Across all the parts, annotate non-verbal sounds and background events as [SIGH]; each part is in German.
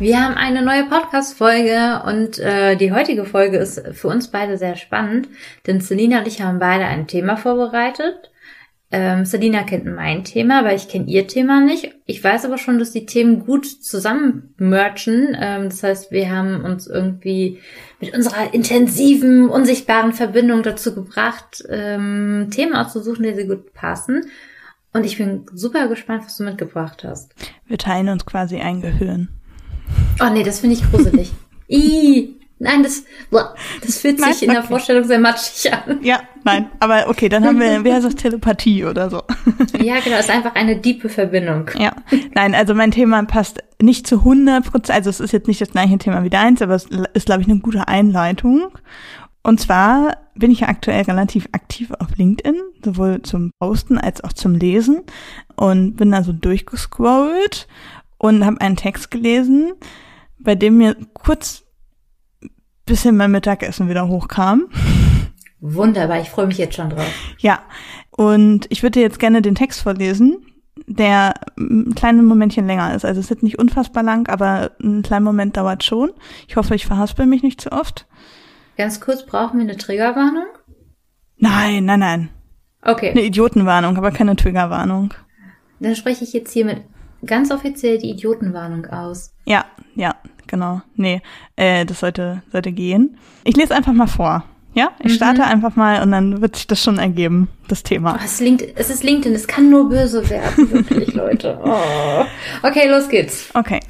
Wir haben eine neue Podcast-Folge und äh, die heutige Folge ist für uns beide sehr spannend, denn Selina und ich haben beide ein Thema vorbereitet. Ähm, Selina kennt mein Thema, aber ich kenne ihr Thema nicht. Ich weiß aber schon, dass die Themen gut zusammen merchen. Ähm, das heißt, wir haben uns irgendwie mit unserer intensiven, unsichtbaren Verbindung dazu gebracht, ähm, Themen auszusuchen, die sie gut passen. Und ich bin super gespannt, was du mitgebracht hast. Wir teilen uns quasi ein Gehirn. Oh nee, das finde ich gruselig. [LAUGHS] Ih, nein, das, das fühlt sich in der Vorstellung sehr matschig an. Ja, nein, aber okay, dann haben wir, wie heißt das, Telepathie oder so. [LAUGHS] Ja, genau, ist einfach eine diepe Verbindung. Ja, nein, also mein Thema passt nicht zu 100 Prozent, also es ist jetzt nicht das gleiche Thema wie deins, aber es ist, glaube ich, eine gute Einleitung. Und zwar bin ich ja aktuell relativ aktiv auf LinkedIn, sowohl zum Posten als auch zum Lesen und bin da so durchgescrollt und habe einen Text gelesen, bei dem mir kurz bisschen mein Mittagessen wieder hochkam. Wunderbar, ich freue mich jetzt schon drauf. Ja, und ich würde jetzt gerne den Text vorlesen, der ein kleines Momentchen länger ist. Also es ist nicht unfassbar lang, aber ein kleiner Moment dauert schon. Ich hoffe, ich verhaspel mich nicht zu oft. Ganz kurz, brauchen wir eine Triggerwarnung? Nein, nein, nein. Okay. Eine Idiotenwarnung, aber keine Triggerwarnung. Dann spreche ich jetzt hiermit ganz offiziell die Idiotenwarnung aus. Ja, ja, genau. Nee, äh, das sollte, sollte gehen. Ich lese einfach mal vor. Ja, ich starte einfach mal und dann wird sich das schon ergeben, das Thema. Oh, es, ist LinkedIn, es ist LinkedIn, es kann nur böse werden, [LAUGHS] wirklich, Leute. Oh. Okay, los geht's. Okay.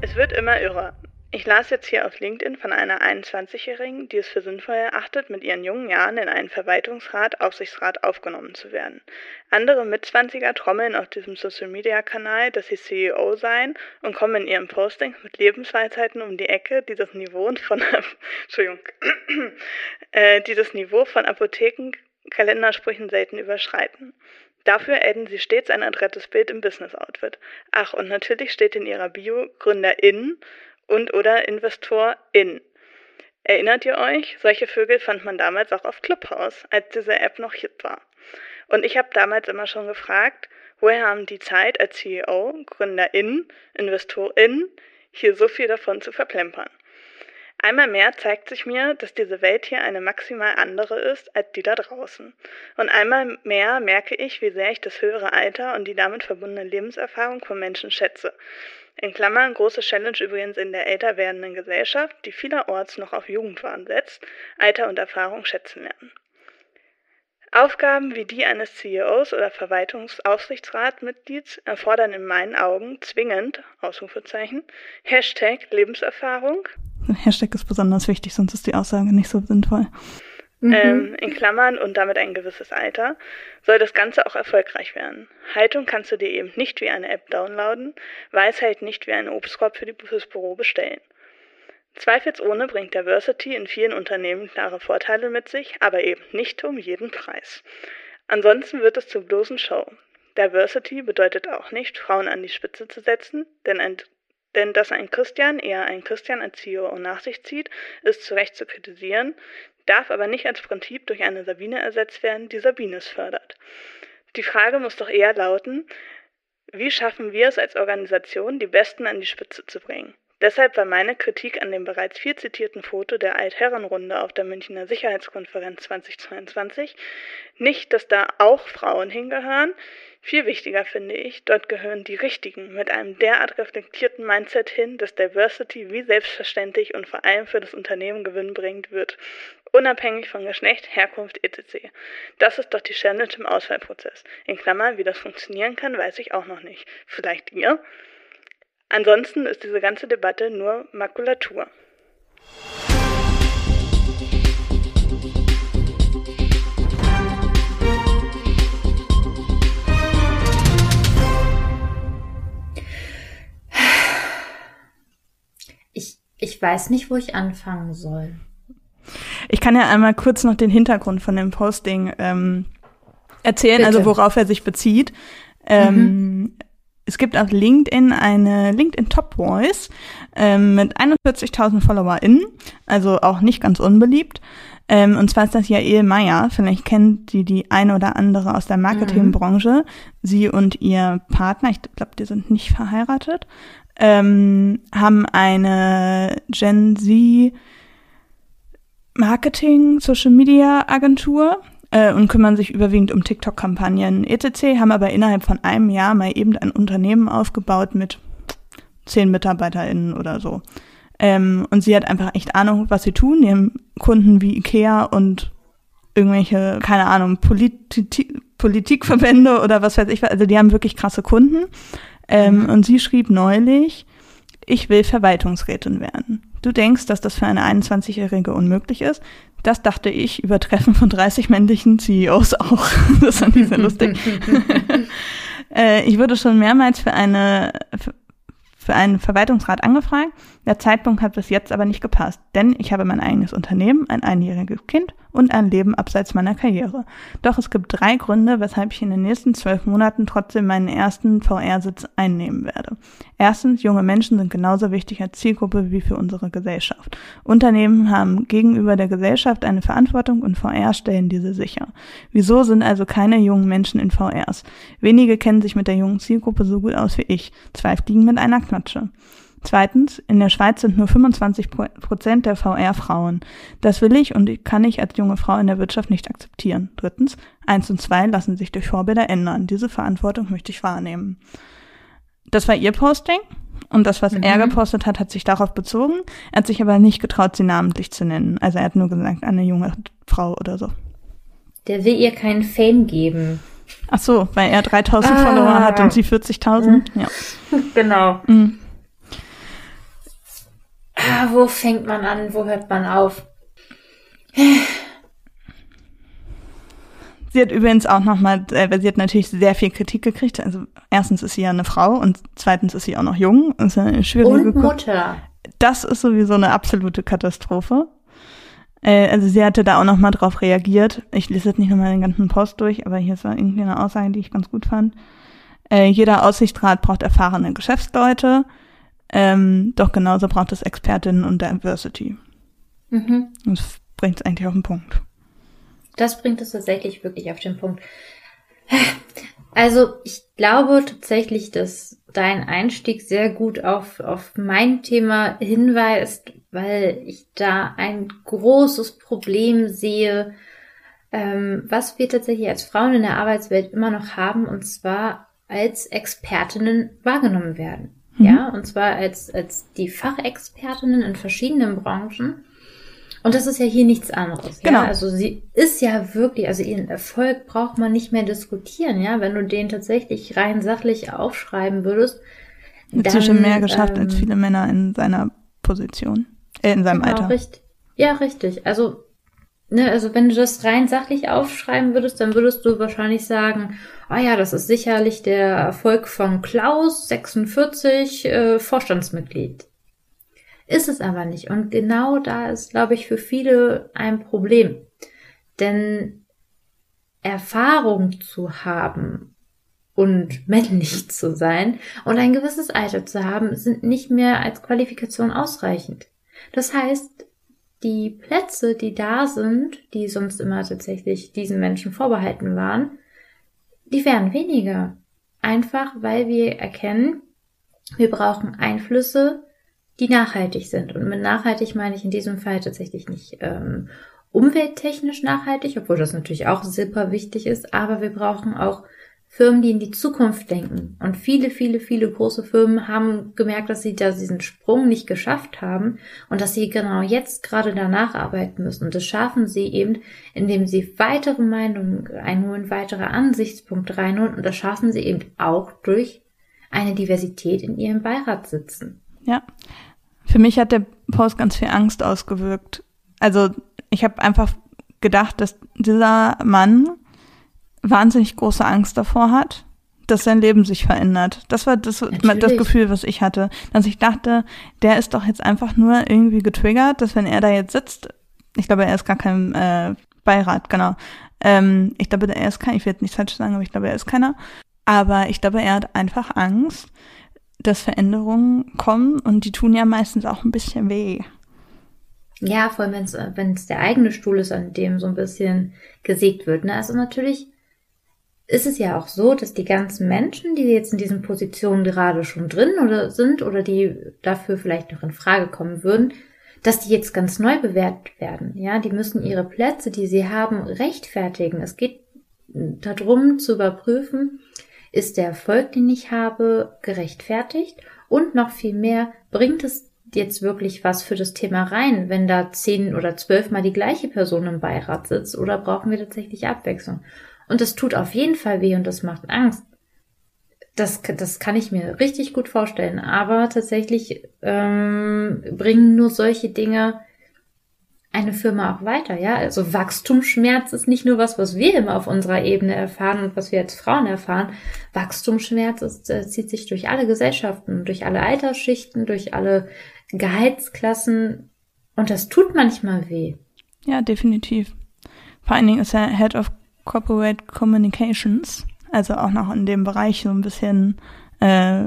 Es wird immer irrer. Ich las jetzt hier auf LinkedIn von einer 21-Jährigen, die es für sinnvoll erachtet, mit ihren jungen Jahren in einen Verwaltungsrat, Aufsichtsrat aufgenommen zu werden. Andere Mitzwanziger trommeln auf diesem Social-Media-Kanal, dass sie CEO seien und kommen in ihren Postings mit Lebensweisheiten um die Ecke, die das Niveau von, [LAUGHS] Entschuldigung, [CLEARS THROAT] äh, die das Niveau von Apotheken-Kalendersprüchen selten überschreiten. Dafür adden sie stets ein adrettes Bild im Business-Outfit. Ach, und natürlich steht in ihrer Bio GründerInnen und oder InvestorIn. Erinnert ihr euch? Solche Vögel fand man damals auch auf Clubhouse, als diese App noch hip war. Und ich habe damals immer schon gefragt, woher haben die Zeit als CEO, GründerIn, InvestorIn, hier so viel davon zu verplempern? Einmal mehr zeigt sich mir, dass diese Welt hier eine maximal andere ist als die da draußen. Und einmal mehr merke ich, wie sehr ich das höhere Alter und die damit verbundene Lebenserfahrung von Menschen schätze. In Klammern große Challenge übrigens in der älter werdenden Gesellschaft, die vielerorts noch auf Jugendwahn setzt, Alter und Erfahrung schätzen lernen. Aufgaben wie die eines CEOs oder Verwaltungsaufsichtsratmitglieds erfordern in meinen Augen zwingend, Ausrufezeichen, Hashtag Lebenserfahrung. Hashtag ist besonders wichtig, sonst ist die Aussage nicht so sinnvoll. Mhm. Ähm, in Klammern und damit ein gewisses Alter, soll das Ganze auch erfolgreich werden. Haltung kannst du dir eben nicht wie eine App downloaden, Weisheit nicht wie einen Obstkorb für die, fürs Büro bestellen. Zweifelsohne bringt Diversity in vielen Unternehmen klare Vorteile mit sich, aber eben nicht um jeden Preis. Ansonsten wird es zur bloßen Show. Diversity bedeutet auch nicht, Frauen an die Spitze zu setzen, denn, ein, denn dass ein Christian eher ein Christian als CEO nach sich zieht, ist zu Recht zu kritisieren, darf aber nicht als Prinzip durch eine Sabine ersetzt werden, die Sabines fördert. Die Frage muss doch eher lauten, wie schaffen wir es als Organisation, die Besten an die Spitze zu bringen? Deshalb war meine Kritik an dem bereits viel zitierten Foto der Altherrenrunde auf der Münchner Sicherheitskonferenz 2022 nicht, dass da auch Frauen hingehören. Viel wichtiger finde ich, dort gehören die Richtigen mit einem derart reflektierten Mindset hin, dass Diversity wie selbstverständlich und vor allem für das Unternehmen gewinnbringend wird. Unabhängig von Geschlecht, Herkunft etc. Das ist doch die Challenge im Auswahlprozess. In Klammern, wie das funktionieren kann, weiß ich auch noch nicht. Vielleicht ihr? Ansonsten ist diese ganze Debatte nur Makulatur. Ich weiß nicht, wo ich anfangen soll. Ich kann ja einmal kurz noch den Hintergrund von dem Posting ähm, erzählen, also Bitte. also worauf er sich bezieht. Ähm, mhm. Es gibt auf LinkedIn eine LinkedIn Top Voice ähm, mit 41.000 FollowerInnen, also auch nicht ganz unbeliebt. Ähm, und zwar ist das Jael Meyer. Vielleicht kennt sie die eine oder andere aus der Marketingbranche. Mhm. Sie und ihr Partner, ich glaube, die sind nicht verheiratet, ähm, haben eine Gen Z Marketing Social Media Agentur äh, und kümmern sich überwiegend um TikTok-Kampagnen etc., haben aber innerhalb von einem Jahr mal eben ein Unternehmen aufgebaut mit zehn MitarbeiterInnen oder so. Ähm, und sie hat einfach echt Ahnung, was sie tun. Die haben Kunden wie Ikea und irgendwelche, keine Ahnung, Politi Politikverbände oder was weiß ich. Also die haben wirklich krasse Kunden. Ähm, mhm. Und sie schrieb neulich, ich will Verwaltungsrätin werden. Du denkst, dass das für eine 21-Jährige unmöglich ist? Das dachte ich über Treffen von 30 männlichen CEOs auch. [LAUGHS] das fand ich sehr lustig. [LAUGHS] äh, ich wurde schon mehrmals für eine für einen Verwaltungsrat angefragt. Der Zeitpunkt hat bis jetzt aber nicht gepasst, denn ich habe mein eigenes Unternehmen, ein einjähriges Kind und ein Leben abseits meiner Karriere. Doch es gibt drei Gründe, weshalb ich in den nächsten zwölf Monaten trotzdem meinen ersten VR-Sitz einnehmen werde. Erstens, junge Menschen sind genauso wichtig als Zielgruppe wie für unsere Gesellschaft. Unternehmen haben gegenüber der Gesellschaft eine Verantwortung und VR stellen diese sicher. Wieso sind also keine jungen Menschen in VRs? Wenige kennen sich mit der jungen Zielgruppe so gut aus wie ich. Zwei fliegen mit einer Klatsche. Zweitens, in der Schweiz sind nur 25 Prozent der VR Frauen. Das will ich und kann ich als junge Frau in der Wirtschaft nicht akzeptieren. Drittens, eins und zwei lassen sich durch Vorbilder ändern. Diese Verantwortung möchte ich wahrnehmen. Das war ihr Posting. Und das, was mhm. er gepostet hat, hat sich darauf bezogen. Er hat sich aber nicht getraut, sie namentlich zu nennen. Also er hat nur gesagt, eine junge Frau oder so. Der will ihr keinen Fame geben. Ach so, weil er 3000 ah. Follower hat und sie 40.000. Mhm. Ja. [LAUGHS] Genau. Mhm. Ah, wo fängt man an? Wo hört man auf? Sie hat übrigens auch nochmal, äh, sie hat natürlich sehr viel Kritik gekriegt. Also erstens ist sie ja eine Frau und zweitens ist sie auch noch jung. Ist eine schwierige und Mutter. Das ist sowieso eine absolute Katastrophe. Äh, also sie hatte da auch nochmal drauf reagiert. Ich lese jetzt nicht nochmal den ganzen Post durch, aber hier ist irgendwie eine Aussage, die ich ganz gut fand. Äh, jeder Aussichtsrat braucht erfahrene Geschäftsleute. Ähm, doch genauso braucht es Expertinnen und Diversity. Mhm. Das bringt es eigentlich auf den Punkt. Das bringt es tatsächlich wirklich auf den Punkt. Also ich glaube tatsächlich, dass dein Einstieg sehr gut auf, auf mein Thema hinweist, weil ich da ein großes Problem sehe, ähm, was wir tatsächlich als Frauen in der Arbeitswelt immer noch haben, und zwar als Expertinnen wahrgenommen werden. Mhm. Ja, und zwar als, als die Fachexpertinnen in verschiedenen Branchen. Und das ist ja hier nichts anderes. Genau. Ja? Also sie ist ja wirklich, also ihren Erfolg braucht man nicht mehr diskutieren, ja. Wenn du den tatsächlich rein sachlich aufschreiben würdest. Hat sie schon mehr geschafft ähm, als viele Männer in seiner Position, äh, in seinem genau, Alter. Richtig. Ja, richtig. Also ne, also wenn du das rein sachlich aufschreiben würdest, dann würdest du wahrscheinlich sagen, ah ja, das ist sicherlich der Erfolg von Klaus, 46, äh, Vorstandsmitglied. Ist es aber nicht. Und genau da ist, glaube ich, für viele ein Problem. Denn Erfahrung zu haben und männlich [LAUGHS] zu sein und ein gewisses Alter zu haben, sind nicht mehr als Qualifikation ausreichend. Das heißt, die Plätze, die da sind, die sonst immer tatsächlich diesen Menschen vorbehalten waren, die werden weniger. Einfach weil wir erkennen, wir brauchen Einflüsse, die nachhaltig sind. Und mit nachhaltig meine ich in diesem Fall tatsächlich nicht ähm, umwelttechnisch nachhaltig, obwohl das natürlich auch super wichtig ist, aber wir brauchen auch Firmen, die in die Zukunft denken. Und viele, viele, viele große Firmen haben gemerkt, dass sie da diesen Sprung nicht geschafft haben und dass sie genau jetzt gerade danach arbeiten müssen. Und das schaffen sie eben, indem sie weitere Meinungen einholen, weitere Ansichtspunkte reinholen. Und das schaffen sie eben auch durch eine Diversität in ihrem Beirat sitzen. Ja. Für mich hat der Post ganz viel Angst ausgewirkt. Also ich habe einfach gedacht, dass dieser Mann wahnsinnig große Angst davor hat, dass sein Leben sich verändert. Das war das, das Gefühl, was ich hatte. Dass ich dachte, der ist doch jetzt einfach nur irgendwie getriggert, dass wenn er da jetzt sitzt, ich glaube, er ist gar kein äh, Beirat, genau. Ähm, ich glaube, er ist kein, ich werde nicht falsch sagen, aber ich glaube, er ist keiner. Aber ich glaube, er hat einfach Angst, dass Veränderungen kommen und die tun ja meistens auch ein bisschen weh. Ja, vor allem wenn es der eigene Stuhl ist, an dem so ein bisschen gesägt wird. Ne? Also natürlich ist es ja auch so, dass die ganzen Menschen, die jetzt in diesen Positionen gerade schon drin oder sind oder die dafür vielleicht noch in Frage kommen würden, dass die jetzt ganz neu bewertet werden. Ja, die müssen ihre Plätze, die sie haben, rechtfertigen. Es geht darum zu überprüfen, ist der Erfolg, den ich habe, gerechtfertigt und noch viel mehr, bringt es jetzt wirklich was für das Thema rein, wenn da zehn oder zwölf Mal die gleiche Person im Beirat sitzt oder brauchen wir tatsächlich Abwechslung? Und das tut auf jeden Fall weh und das macht Angst. Das, das kann ich mir richtig gut vorstellen. Aber tatsächlich ähm, bringen nur solche Dinge eine Firma auch weiter, ja. Also Wachstumsschmerz ist nicht nur was, was wir immer auf unserer Ebene erfahren und was wir als Frauen erfahren. Wachstumsschmerz ist, äh, zieht sich durch alle Gesellschaften, durch alle Altersschichten, durch alle Gehaltsklassen und das tut manchmal weh. Ja, definitiv. Vor allen Dingen ist er Head of Corporate Communications, also auch noch in dem Bereich so ein bisschen äh,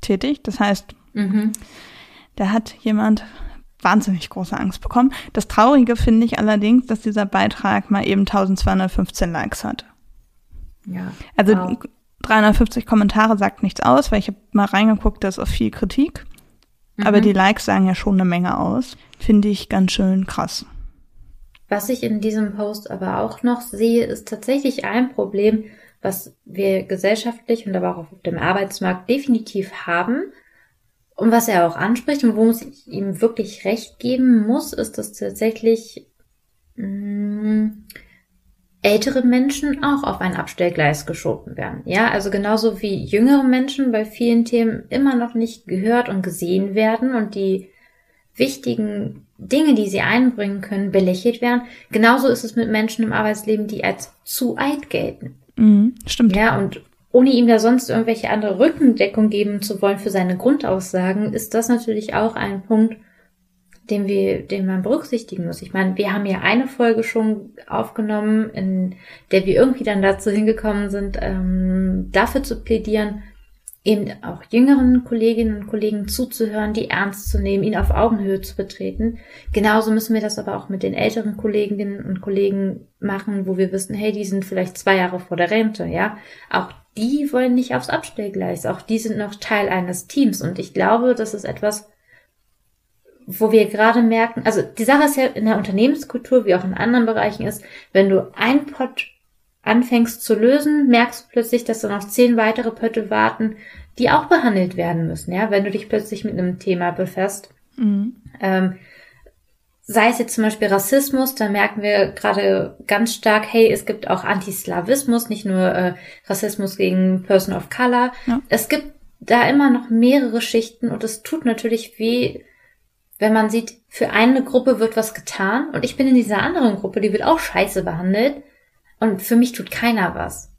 tätig. Das heißt, mhm. da hat jemand wahnsinnig große Angst bekommen. Das Traurige finde ich allerdings, dass dieser Beitrag mal eben 1215 Likes hat. Ja. Also wow. 350 Kommentare sagt nichts aus, weil ich habe mal reingeguckt, da ist auch viel Kritik. Mhm. Aber die Likes sagen ja schon eine Menge aus. Finde ich ganz schön krass. Was ich in diesem Post aber auch noch sehe, ist tatsächlich ein Problem, was wir gesellschaftlich und aber auch auf dem Arbeitsmarkt definitiv haben. Und was er auch anspricht und wo ich ihm wirklich recht geben muss, ist, dass tatsächlich mm, ältere Menschen auch auf ein Abstellgleis geschoben werden. Ja, also genauso wie jüngere Menschen bei vielen Themen immer noch nicht gehört und gesehen werden und die wichtigen Dinge, die sie einbringen können, belächelt werden. Genauso ist es mit Menschen im Arbeitsleben, die als zu alt gelten. Mhm, stimmt. Ja, und ohne ihm da sonst irgendwelche andere Rückendeckung geben zu wollen für seine Grundaussagen, ist das natürlich auch ein Punkt, den wir, den man berücksichtigen muss. Ich meine, wir haben ja eine Folge schon aufgenommen, in der wir irgendwie dann dazu hingekommen sind, ähm, dafür zu plädieren, eben auch jüngeren Kolleginnen und Kollegen zuzuhören, die ernst zu nehmen, ihn auf Augenhöhe zu betreten. Genauso müssen wir das aber auch mit den älteren Kolleginnen und Kollegen machen, wo wir wissen, hey, die sind vielleicht zwei Jahre vor der Rente, ja. Auch die wollen nicht aufs Abstellgleis. Auch die sind noch Teil eines Teams. Und ich glaube, das ist etwas, wo wir gerade merken, also die Sache ist ja in der Unternehmenskultur wie auch in anderen Bereichen ist, wenn du ein Pott anfängst zu lösen, merkst du plötzlich, dass da noch zehn weitere Pötte warten, die auch behandelt werden müssen, ja, wenn du dich plötzlich mit einem Thema befasst. Mhm. Ähm, sei es jetzt zum Beispiel Rassismus, da merken wir gerade ganz stark, hey, es gibt auch Antislawismus, nicht nur äh, Rassismus gegen Person of Color. Ja. Es gibt da immer noch mehrere Schichten und es tut natürlich weh, wenn man sieht, für eine Gruppe wird was getan und ich bin in dieser anderen Gruppe, die wird auch scheiße behandelt und für mich tut keiner was.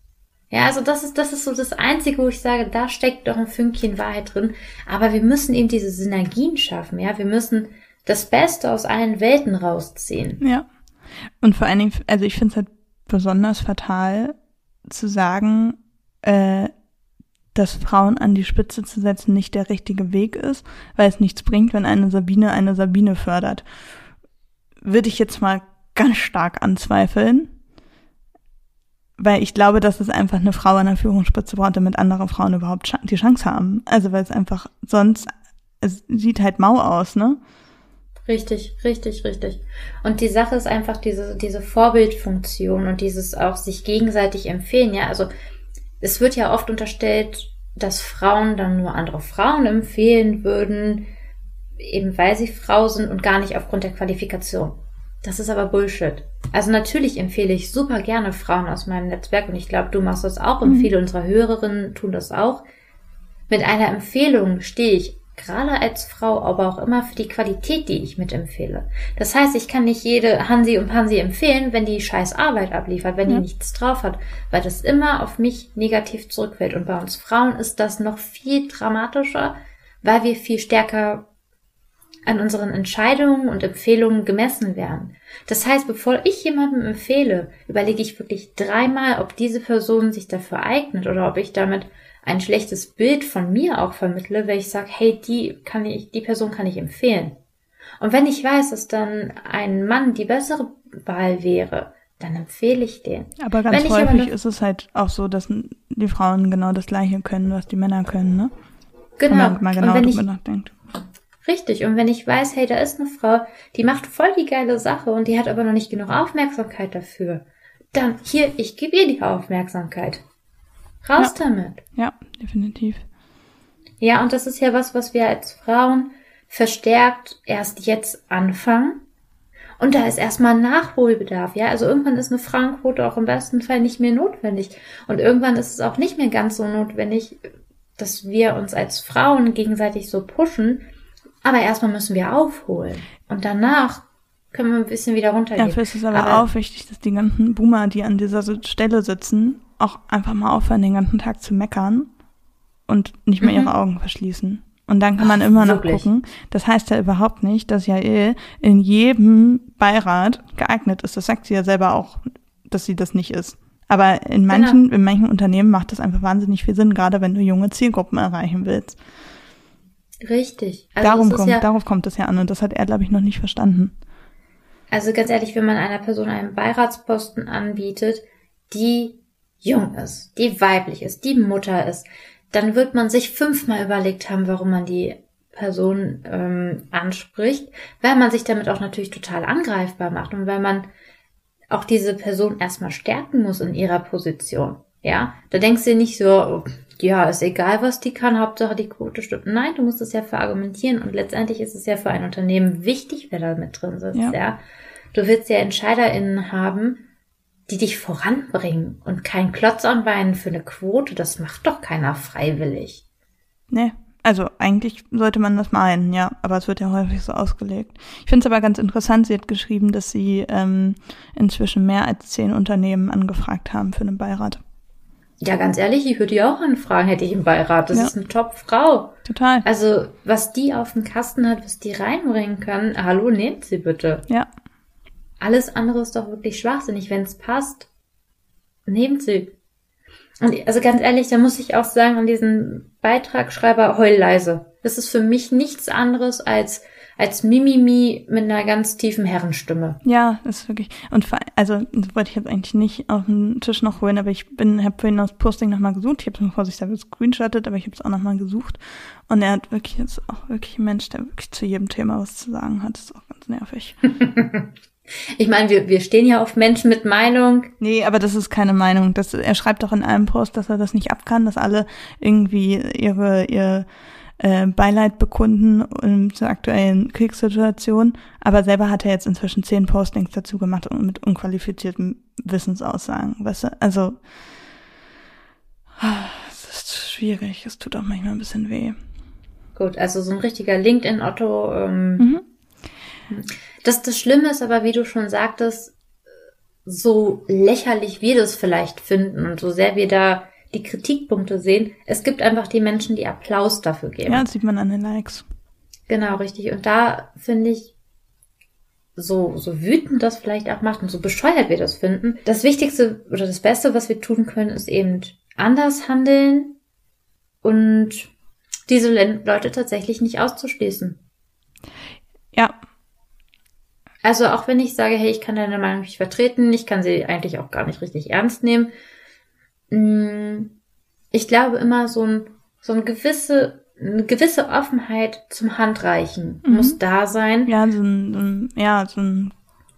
Ja, also das ist, das ist so das Einzige, wo ich sage, da steckt doch ein Fünkchen Wahrheit drin. Aber wir müssen eben diese Synergien schaffen, ja. Wir müssen das Beste aus allen Welten rausziehen. Ja. Und vor allen Dingen, also ich finde es halt besonders fatal zu sagen, äh, dass Frauen an die Spitze zu setzen nicht der richtige Weg ist, weil es nichts bringt, wenn eine Sabine eine Sabine fördert. Würde ich jetzt mal ganz stark anzweifeln, weil ich glaube, dass es einfach eine Frau an der Führungsspitze braucht, damit andere Frauen überhaupt die Chance haben. Also weil es einfach sonst, es sieht halt mau aus, ne? Richtig, richtig, richtig. Und die Sache ist einfach diese, diese Vorbildfunktion und dieses auch sich gegenseitig empfehlen. Ja, also es wird ja oft unterstellt, dass Frauen dann nur andere Frauen empfehlen würden, eben weil sie Frau sind und gar nicht aufgrund der Qualifikation. Das ist aber Bullshit. Also natürlich empfehle ich super gerne Frauen aus meinem Netzwerk und ich glaube, du machst das auch und mhm. viele unserer Hörerinnen tun das auch. Mit einer Empfehlung stehe ich gerade als Frau, aber auch immer für die Qualität, die ich mitempfehle. Das heißt, ich kann nicht jede Hansi und Pansi empfehlen, wenn die scheiß Arbeit abliefert, wenn ja. die nichts drauf hat, weil das immer auf mich negativ zurückfällt. Und bei uns Frauen ist das noch viel dramatischer, weil wir viel stärker an unseren Entscheidungen und Empfehlungen gemessen werden. Das heißt, bevor ich jemandem empfehle, überlege ich wirklich dreimal, ob diese Person sich dafür eignet oder ob ich damit ein schlechtes Bild von mir auch vermittle, weil ich sage, hey, die kann ich, die Person kann ich empfehlen. Und wenn ich weiß, dass dann ein Mann die bessere Wahl wäre, dann empfehle ich den. Aber ganz wenn häufig ist es halt auch so, dass die Frauen genau das Gleiche können, was die Männer können, ne? Genau. Wenn man mal genau darüber nachdenkt. Richtig. Und wenn ich weiß, hey, da ist eine Frau, die macht voll die geile Sache und die hat aber noch nicht genug Aufmerksamkeit dafür, dann hier, ich gebe ihr die Aufmerksamkeit. Raus ja. damit. Ja, definitiv. Ja, und das ist ja was, was wir als Frauen verstärkt erst jetzt anfangen. Und da ist erstmal Nachholbedarf, ja. Also irgendwann ist eine Frauenquote auch im besten Fall nicht mehr notwendig. Und irgendwann ist es auch nicht mehr ganz so notwendig, dass wir uns als Frauen gegenseitig so pushen. Aber erstmal müssen wir aufholen. Und danach können wir ein bisschen wieder runtergehen. Dafür ist es aber, aber auch wichtig, dass die ganzen Boomer, die an dieser Stelle sitzen, auch einfach mal aufhören, den ganzen Tag zu meckern und nicht mehr mhm. ihre Augen verschließen. Und dann kann man Ach, immer noch wirklich? gucken. Das heißt ja überhaupt nicht, dass Jael in jedem Beirat geeignet ist. Das sagt sie ja selber auch, dass sie das nicht ist. Aber in genau. manchen, genau. in manchen Unternehmen macht das einfach wahnsinnig viel Sinn, gerade wenn du junge Zielgruppen erreichen willst. Richtig. Also Darum kommt, ja, darauf kommt es ja an und das hat er, glaube ich, noch nicht verstanden. Also ganz ehrlich, wenn man einer Person einen Beiratsposten anbietet, die jung ist, die weiblich ist, die Mutter ist, dann wird man sich fünfmal überlegt haben, warum man die Person ähm, anspricht, weil man sich damit auch natürlich total angreifbar macht und weil man auch diese Person erstmal stärken muss in ihrer Position. Ja, da denkst du nicht so, ja, ist egal, was die kann, Hauptsache die Quote stimmt. Nein, du musst es ja verargumentieren und letztendlich ist es ja für ein Unternehmen wichtig, wer da mit drin sitzt. Ja. ja. Du willst ja EntscheiderInnen haben, die dich voranbringen und kein Klotz an Beinen für eine Quote, das macht doch keiner freiwillig. Nee, also eigentlich sollte man das meinen, ja, aber es wird ja häufig so ausgelegt. Ich finde es aber ganz interessant, sie hat geschrieben, dass sie ähm, inzwischen mehr als zehn Unternehmen angefragt haben für einen Beirat. Ja, ganz ehrlich, ich würde die auch anfragen, hätte ich einen Beirat. Das ja. ist eine Top-Frau. Total. Also, was die auf dem Kasten hat, was die reinbringen kann, hallo, nehmt sie bitte. Ja, alles andere ist doch wirklich schwachsinnig. Wenn es passt, nehmt sie. Und also ganz ehrlich, da muss ich auch sagen, an diesen Beitragsschreiber heul leise. Das ist für mich nichts anderes als als Mimimi mit einer ganz tiefen Herrenstimme. Ja, das ist wirklich. Und also das wollte ich jetzt eigentlich nicht auf den Tisch noch holen, aber ich bin, habe vorhin das Posting nochmal gesucht. Ich habe es mir vorsichtshalber gescreenshottet, aber ich habe es auch nochmal gesucht. Und er hat wirklich jetzt auch wirklich ein Mensch, der wirklich zu jedem Thema was zu sagen hat. Das ist auch ganz nervig. [LAUGHS] Ich meine, wir, wir stehen ja auf Menschen mit Meinung. Nee, aber das ist keine Meinung. Das, er schreibt doch in einem Post, dass er das nicht abkann, dass alle irgendwie ihre, ihr äh, Beileid bekunden in zur aktuellen Kriegssituation. Aber selber hat er jetzt inzwischen zehn Postings dazu gemacht und mit unqualifizierten Wissensaussagen. Weißt du? Also, es ist schwierig. Es tut auch manchmal ein bisschen weh. Gut, also so ein richtiger LinkedIn-Otto. Ähm, mhm. Das, das Schlimme ist aber, wie du schon sagtest, so lächerlich wir das vielleicht finden und so sehr wir da die Kritikpunkte sehen, es gibt einfach die Menschen, die Applaus dafür geben. Ja, das sieht man an den Likes. Genau, richtig. Und da finde ich, so, so wütend das vielleicht auch macht und so bescheuert wir das finden, das Wichtigste oder das Beste, was wir tun können, ist eben anders handeln und diese Leute tatsächlich nicht auszuschließen. Ja, also auch wenn ich sage, hey, ich kann deine Meinung nicht vertreten, ich kann sie eigentlich auch gar nicht richtig ernst nehmen. Mm, ich glaube immer so ein, so ein gewisse, eine gewisse Offenheit zum Handreichen mhm. muss da sein. Ja, so ein, so ein, ja, so ein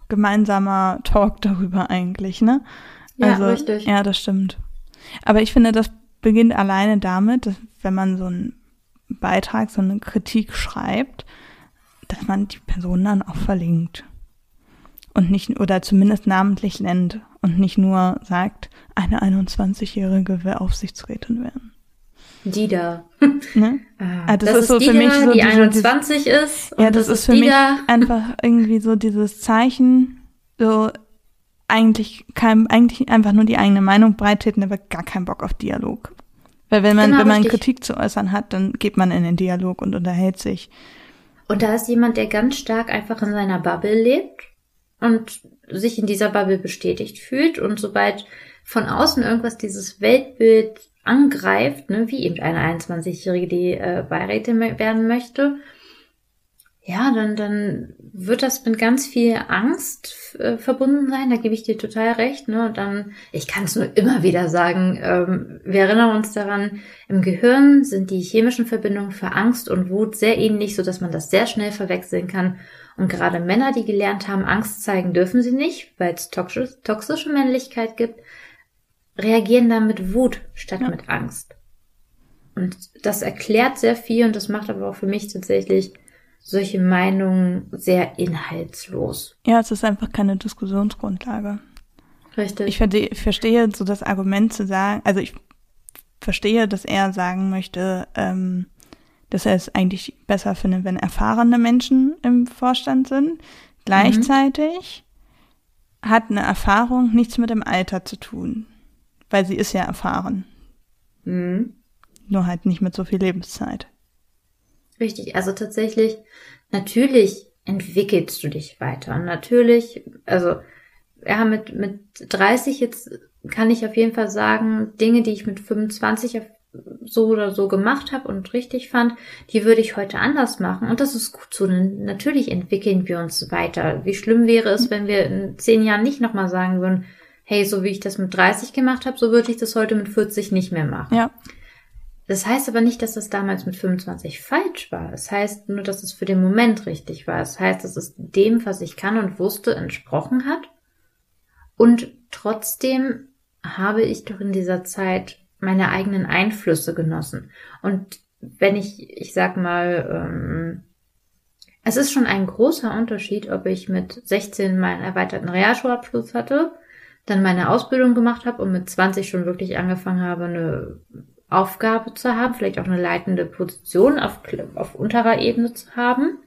gemeinsamer Talk darüber eigentlich, ne? Also, ja, richtig. Ja, das stimmt. Aber ich finde, das beginnt alleine damit, dass wenn man so einen Beitrag, so eine Kritik schreibt, dass man die Person dann auch verlinkt und nicht oder zumindest namentlich nennt und nicht nur sagt, eine 21-Jährige will Aufsichtsrätin werden. Die da. [LAUGHS] Ne? Ah, ah, das, das, ist, so für mich so die 21 dieses, ist. Ja, das, das, ist für mich da. einfach irgendwie so dieses Zeichen, so eigentlich kein, eigentlich einfach nur die eigene Meinung breitreten, aber gar keinen Bock auf Dialog. Weil wenn man, genau, wenn man richtig. Kritik zu äußern hat, dann geht man in den Dialog und unterhält sich. Und da ist jemand, der ganz stark einfach in seiner Bubble lebt und sich in dieser Bubble bestätigt fühlt und sobald von außen irgendwas dieses Weltbild angreift, ne, wie eben eine 21-Jährige, die äh, Beirätin werden möchte, ja, dann, dann wird das mit ganz viel Angst äh, verbunden sein. Da gebe ich dir total recht. Ne? Und dann, ich kann es nur immer wieder sagen, ähm, wir erinnern uns daran, im Gehirn sind die chemischen Verbindungen für Angst und Wut sehr ähnlich, so dass man das sehr schnell verwechseln kann. Und gerade Männer, die gelernt haben, Angst zeigen dürfen sie nicht, weil es toxisch, toxische Männlichkeit gibt, reagieren dann mit Wut statt ja. mit Angst. Und das erklärt sehr viel und das macht aber auch für mich tatsächlich solche Meinungen sehr inhaltslos. Ja, es ist einfach keine Diskussionsgrundlage. Richtig. Ich verstehe, verstehe so das Argument zu sagen, also ich verstehe, dass er sagen möchte, ähm, dass er es eigentlich besser findet, wenn erfahrene Menschen im Vorstand sind. Gleichzeitig mhm. hat eine Erfahrung nichts mit dem Alter zu tun, weil sie ist ja erfahren. Mhm. Nur halt nicht mit so viel Lebenszeit. Richtig, also tatsächlich, natürlich entwickelst du dich weiter. Und natürlich, also ja, mit, mit 30 jetzt kann ich auf jeden Fall sagen, Dinge, die ich mit 25 so oder so gemacht habe und richtig fand, die würde ich heute anders machen. Und das ist gut so. Natürlich entwickeln wir uns weiter. Wie schlimm wäre es, wenn wir in zehn Jahren nicht nochmal sagen würden, hey, so wie ich das mit 30 gemacht habe, so würde ich das heute mit 40 nicht mehr machen. Ja. Das heißt aber nicht, dass das damals mit 25 falsch war. Es heißt nur, dass es für den Moment richtig war. Es heißt, dass es dem, was ich kann und wusste, entsprochen hat. Und trotzdem habe ich doch in dieser Zeit meine eigenen Einflüsse genossen. Und wenn ich, ich sag mal, ähm, es ist schon ein großer Unterschied, ob ich mit 16 meinen erweiterten Realschulabschluss hatte, dann meine Ausbildung gemacht habe und mit 20 schon wirklich angefangen habe, eine Aufgabe zu haben, vielleicht auch eine leitende Position auf, auf unterer Ebene zu haben.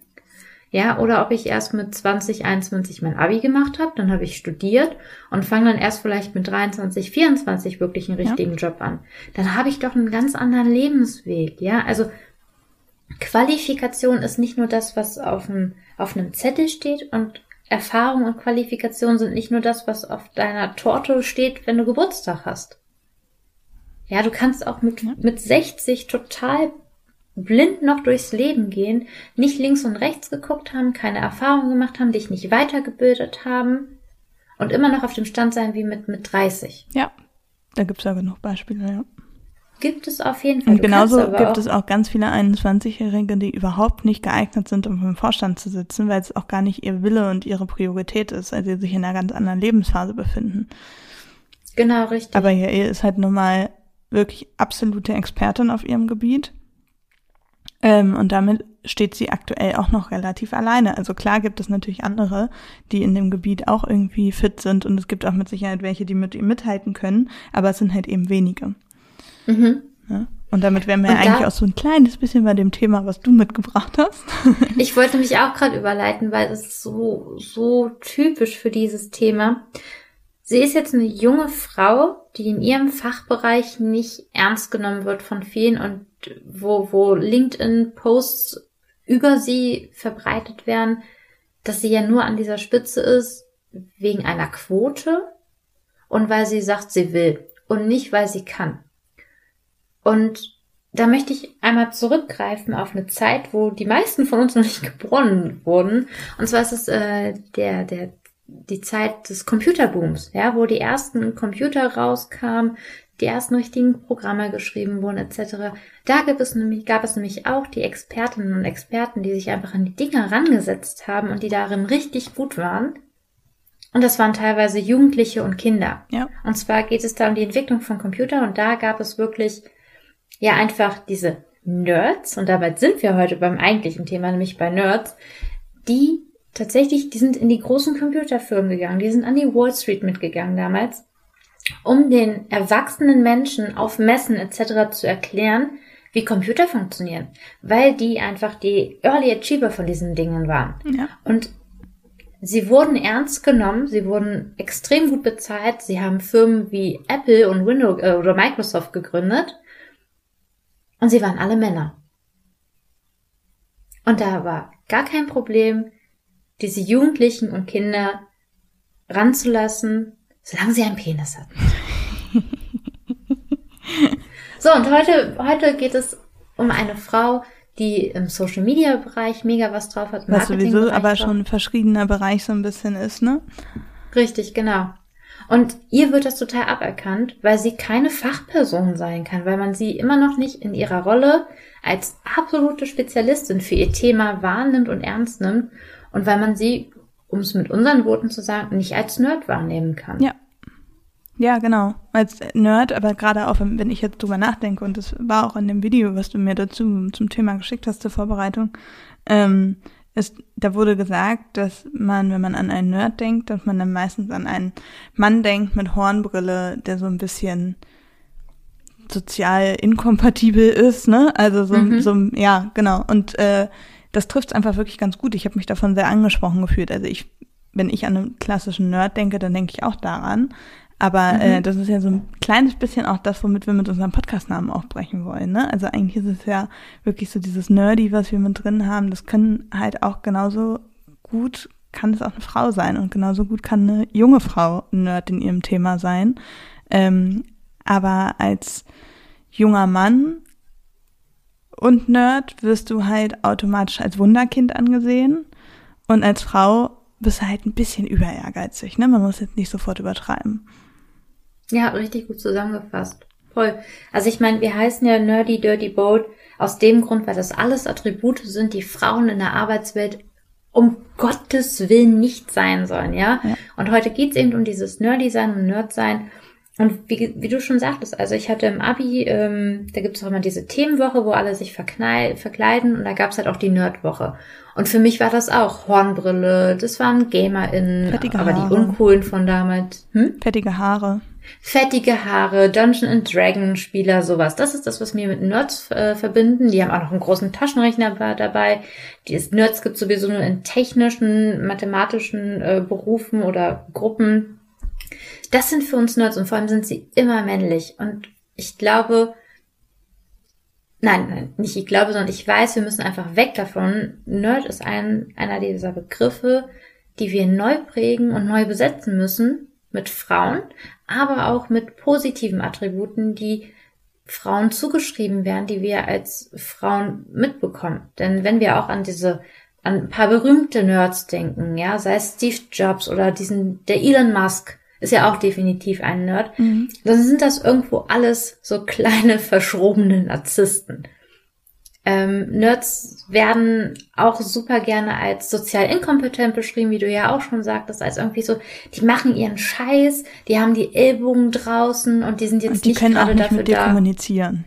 Ja, oder ob ich erst mit 20, 21 mein Abi gemacht habe, dann habe ich studiert und fange dann erst vielleicht mit 23, 24 wirklich einen richtigen ja. Job an. Dann habe ich doch einen ganz anderen Lebensweg, ja. Also Qualifikation ist nicht nur das, was auf einem, auf einem Zettel steht und Erfahrung und Qualifikation sind nicht nur das, was auf deiner Torte steht, wenn du Geburtstag hast. Ja, du kannst auch mit, mit 60 total blind noch durchs Leben gehen, nicht links und rechts geguckt haben, keine Erfahrung gemacht haben, dich nicht weitergebildet haben und immer noch auf dem Stand sein wie mit, mit 30. Ja, da gibt's ja genug Beispiele, ja. Gibt es auf jeden Fall. Und genauso gibt es auch ganz viele 21-Jährige, die überhaupt nicht geeignet sind, um im Vorstand zu sitzen, weil es auch gar nicht ihr Wille und ihre Priorität ist, weil sie sich in einer ganz anderen Lebensphase befinden. Genau, richtig. Aber ihr ist halt nun mal wirklich absolute Expertin auf ihrem Gebiet. Ähm, und damit steht sie aktuell auch noch relativ alleine. Also klar gibt es natürlich andere, die in dem Gebiet auch irgendwie fit sind und es gibt auch mit Sicherheit welche, die mit ihm mithalten können, aber es sind halt eben wenige. Mhm. Ja? Und damit wären wir und eigentlich auch so ein kleines bisschen bei dem Thema, was du mitgebracht hast. [LAUGHS] ich wollte mich auch gerade überleiten, weil es ist so, so typisch für dieses Thema. Sie ist jetzt eine junge Frau, die in ihrem Fachbereich nicht ernst genommen wird von vielen und wo, wo LinkedIn-Posts über sie verbreitet werden, dass sie ja nur an dieser Spitze ist wegen einer Quote und weil sie sagt, sie will und nicht, weil sie kann. Und da möchte ich einmal zurückgreifen auf eine Zeit, wo die meisten von uns [LAUGHS] noch nicht geboren wurden. Und zwar ist es äh, der, der die Zeit des Computerbooms, ja, wo die ersten Computer rauskamen, die ersten richtigen Programme geschrieben wurden, etc. Da gab es nämlich, gab es nämlich auch die Expertinnen und Experten, die sich einfach an die Dinger rangesetzt haben und die darin richtig gut waren. Und das waren teilweise Jugendliche und Kinder. Ja. Und zwar geht es da um die Entwicklung von Computern und da gab es wirklich, ja, einfach diese Nerds, und dabei sind wir heute beim eigentlichen Thema, nämlich bei Nerds, die tatsächlich, die sind in die großen Computerfirmen gegangen, die sind an die Wall Street mitgegangen damals, um den erwachsenen Menschen auf Messen etc. zu erklären, wie Computer funktionieren, weil die einfach die Early Achiever von diesen Dingen waren. Ja. Und sie wurden ernst genommen, sie wurden extrem gut bezahlt, sie haben Firmen wie Apple und Windows äh, oder Microsoft gegründet und sie waren alle Männer. Und da war gar kein Problem, diese Jugendlichen und Kinder ranzulassen, solange sie einen Penis hatten. [LAUGHS] so, und heute, heute geht es um eine Frau, die im Social Media Bereich mega was drauf hat. Was sowieso aber drauf. schon ein verschriebener Bereich so ein bisschen ist, ne? Richtig, genau. Und ihr wird das total aberkannt, weil sie keine Fachperson sein kann, weil man sie immer noch nicht in ihrer Rolle als absolute Spezialistin für ihr Thema wahrnimmt und ernst nimmt und weil man sie, um es mit unseren Worten zu sagen, nicht als Nerd wahrnehmen kann. Ja. Ja, genau. Als Nerd, aber gerade auch, wenn ich jetzt drüber nachdenke, und das war auch in dem Video, was du mir dazu zum Thema geschickt hast zur Vorbereitung, ähm, ist, da wurde gesagt, dass man, wenn man an einen Nerd denkt, dass man dann meistens an einen Mann denkt mit Hornbrille, der so ein bisschen sozial inkompatibel ist, ne? Also so, mhm. so ja, genau. Und äh, das trifft einfach wirklich ganz gut. Ich habe mich davon sehr angesprochen gefühlt. Also ich, wenn ich an einen klassischen Nerd denke, dann denke ich auch daran. Aber mhm. äh, das ist ja so ein kleines bisschen auch das, womit wir mit unserem Podcastnamen aufbrechen wollen. Ne? Also eigentlich ist es ja wirklich so dieses Nerdy, was wir mit drin haben. Das können halt auch genauso gut, kann es auch eine Frau sein und genauso gut kann eine junge Frau ein Nerd in ihrem Thema sein. Ähm, aber als junger Mann und Nerd wirst du halt automatisch als Wunderkind angesehen und als Frau bist du halt ein bisschen überehrgeizig, ne? Man muss jetzt nicht sofort übertreiben. Ja, richtig gut zusammengefasst. Voll. Also ich meine, wir heißen ja Nerdy Dirty Boat aus dem Grund, weil das alles Attribute sind, die Frauen in der Arbeitswelt um Gottes Willen nicht sein sollen, ja. ja. Und heute geht's eben um dieses Nerdy-Sein und Nerd-Sein. Und wie, wie du schon sagtest, also ich hatte im Abi, ähm, da gibt's auch immer diese Themenwoche, wo alle sich verkleiden und da gab's halt auch die Nerdwoche. Und für mich war das auch Hornbrille, das waren GamerInnen, Fettige aber Haare. die uncoolen von damals. Hm? Fettige Haare. Fettige Haare, Dungeon and Dragon Spieler, sowas. Das ist das, was wir mit Nerds äh, verbinden. Die haben auch noch einen großen Taschenrechner dabei. Die Nerds gibt sowieso nur in technischen, mathematischen äh, Berufen oder Gruppen. Das sind für uns Nerds und vor allem sind sie immer männlich. Und ich glaube, nein, nein, nicht ich glaube, sondern ich weiß, wir müssen einfach weg davon. Nerd ist ein, einer dieser Begriffe, die wir neu prägen und neu besetzen müssen mit Frauen, aber auch mit positiven Attributen, die Frauen zugeschrieben werden, die wir als Frauen mitbekommen. Denn wenn wir auch an diese an ein paar berühmte Nerds denken, ja, sei es Steve Jobs oder diesen der Elon Musk, ist ja auch definitiv ein Nerd, mhm. dann sind das irgendwo alles so kleine [LAUGHS] verschrobene Narzissten. Ähm, Nerds werden auch super gerne als sozial inkompetent beschrieben, wie du ja auch schon sagtest, als irgendwie so, die machen ihren Scheiß, die haben die Ellbogen draußen und die sind jetzt und die nicht können gerade auch nicht dafür mit dir da. kommunizieren.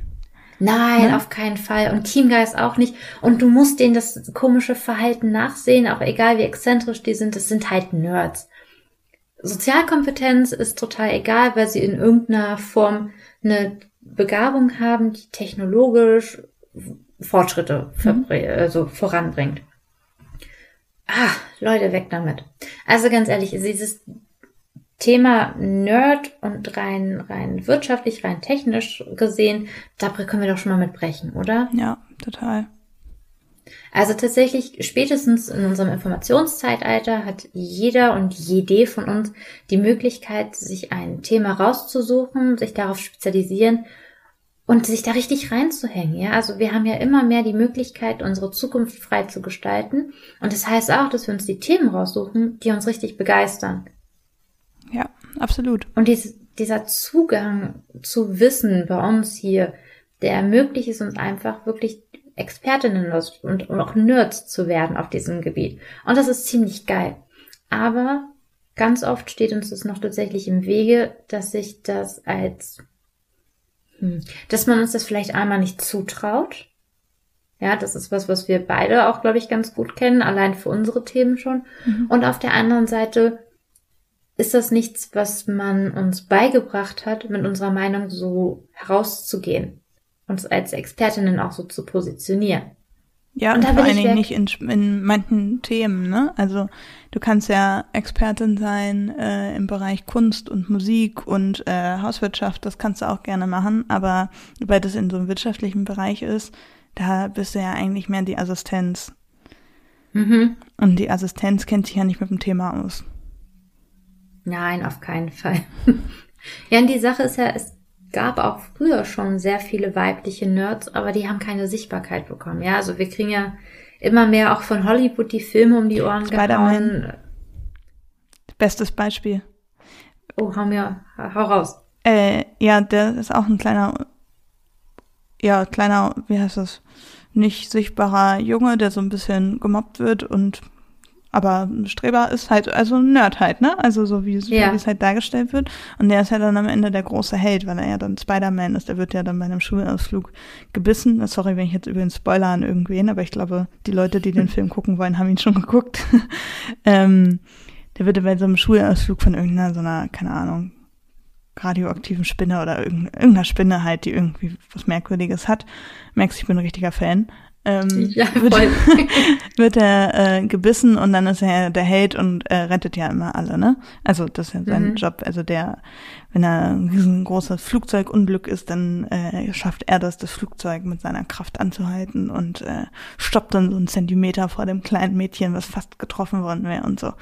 Nein, ne? auf keinen Fall. Und Teamgeist auch nicht. Und du musst denen das komische Verhalten nachsehen, auch egal wie exzentrisch die sind, das sind halt Nerds. Sozialkompetenz ist total egal, weil sie in irgendeiner Form eine Begabung haben, die technologisch Fortschritte mhm. also voranbringt. Ah, Leute, weg damit. Also ganz ehrlich, dieses Thema Nerd und rein, rein wirtschaftlich, rein technisch gesehen, da können wir doch schon mal mitbrechen, oder? Ja, total. Also tatsächlich, spätestens in unserem Informationszeitalter hat jeder und jede von uns die Möglichkeit, sich ein Thema rauszusuchen, sich darauf spezialisieren und sich da richtig reinzuhängen. Ja, also wir haben ja immer mehr die Möglichkeit, unsere Zukunft frei zu gestalten. Und das heißt auch, dass wir uns die Themen raussuchen, die uns richtig begeistern. Ja, absolut. Und dies, dieser Zugang zu Wissen bei uns hier, der ermöglicht es uns einfach wirklich Expertinnen und, und auch Nerds zu werden auf diesem Gebiet. Und das ist ziemlich geil. Aber ganz oft steht uns das noch tatsächlich im Wege, dass sich das als hm. Dass man uns das vielleicht einmal nicht zutraut. Ja, das ist was, was wir beide auch, glaube ich, ganz gut kennen, allein für unsere Themen schon. Mhm. Und auf der anderen Seite ist das nichts, was man uns beigebracht hat, mit unserer Meinung so herauszugehen. Uns als Expertinnen auch so zu positionieren. Ja, und, und vor allen Dingen nicht in, in manchen Themen, ne? Also du kannst ja Expertin sein äh, im Bereich Kunst und Musik und äh, Hauswirtschaft, das kannst du auch gerne machen, aber weil das in so einem wirtschaftlichen Bereich ist, da bist du ja eigentlich mehr die Assistenz. Mhm. Und die Assistenz kennt sich ja nicht mit dem Thema aus. Nein, auf keinen Fall. [LAUGHS] ja, und die Sache ist ja, es gab auch früher schon sehr viele weibliche Nerds, aber die haben keine Sichtbarkeit bekommen. Ja, also wir kriegen ja immer mehr auch von Hollywood die Filme um die Ohren gehauen. Bestes Beispiel. Oh, hau mir, hau raus. Äh, ja, der ist auch ein kleiner, ja, kleiner, wie heißt das, nicht sichtbarer Junge, der so ein bisschen gemobbt wird und aber Streber ist halt, also ein Nerd halt, ne? Also so wie, ja. wie es halt dargestellt wird. Und der ist ja dann am Ende der große Held, weil er ja dann Spider-Man ist. Der wird ja dann bei einem Schulausflug gebissen. Sorry, wenn ich jetzt übrigens Spoiler an irgendwen, aber ich glaube, die Leute, die den [LAUGHS] Film gucken wollen, haben ihn schon geguckt. [LAUGHS] ähm, der wird ja bei so einem Schulausflug von irgendeiner, so einer, keine Ahnung, radioaktiven Spinne oder irgendeiner Spinne halt, die irgendwie was Merkwürdiges hat. Merkst, ich bin ein richtiger Fan ähm, [LAUGHS] ja, wird, [LAUGHS] wird er äh, gebissen und dann ist er der Held und äh, rettet ja immer alle, ne? Also das ist ja sein mhm. Job. Also der, wenn er ein riesengroßes Flugzeugunglück ist, dann äh, schafft er das, das Flugzeug mit seiner Kraft anzuhalten und äh, stoppt dann so einen Zentimeter vor dem kleinen Mädchen, was fast getroffen worden wäre und so.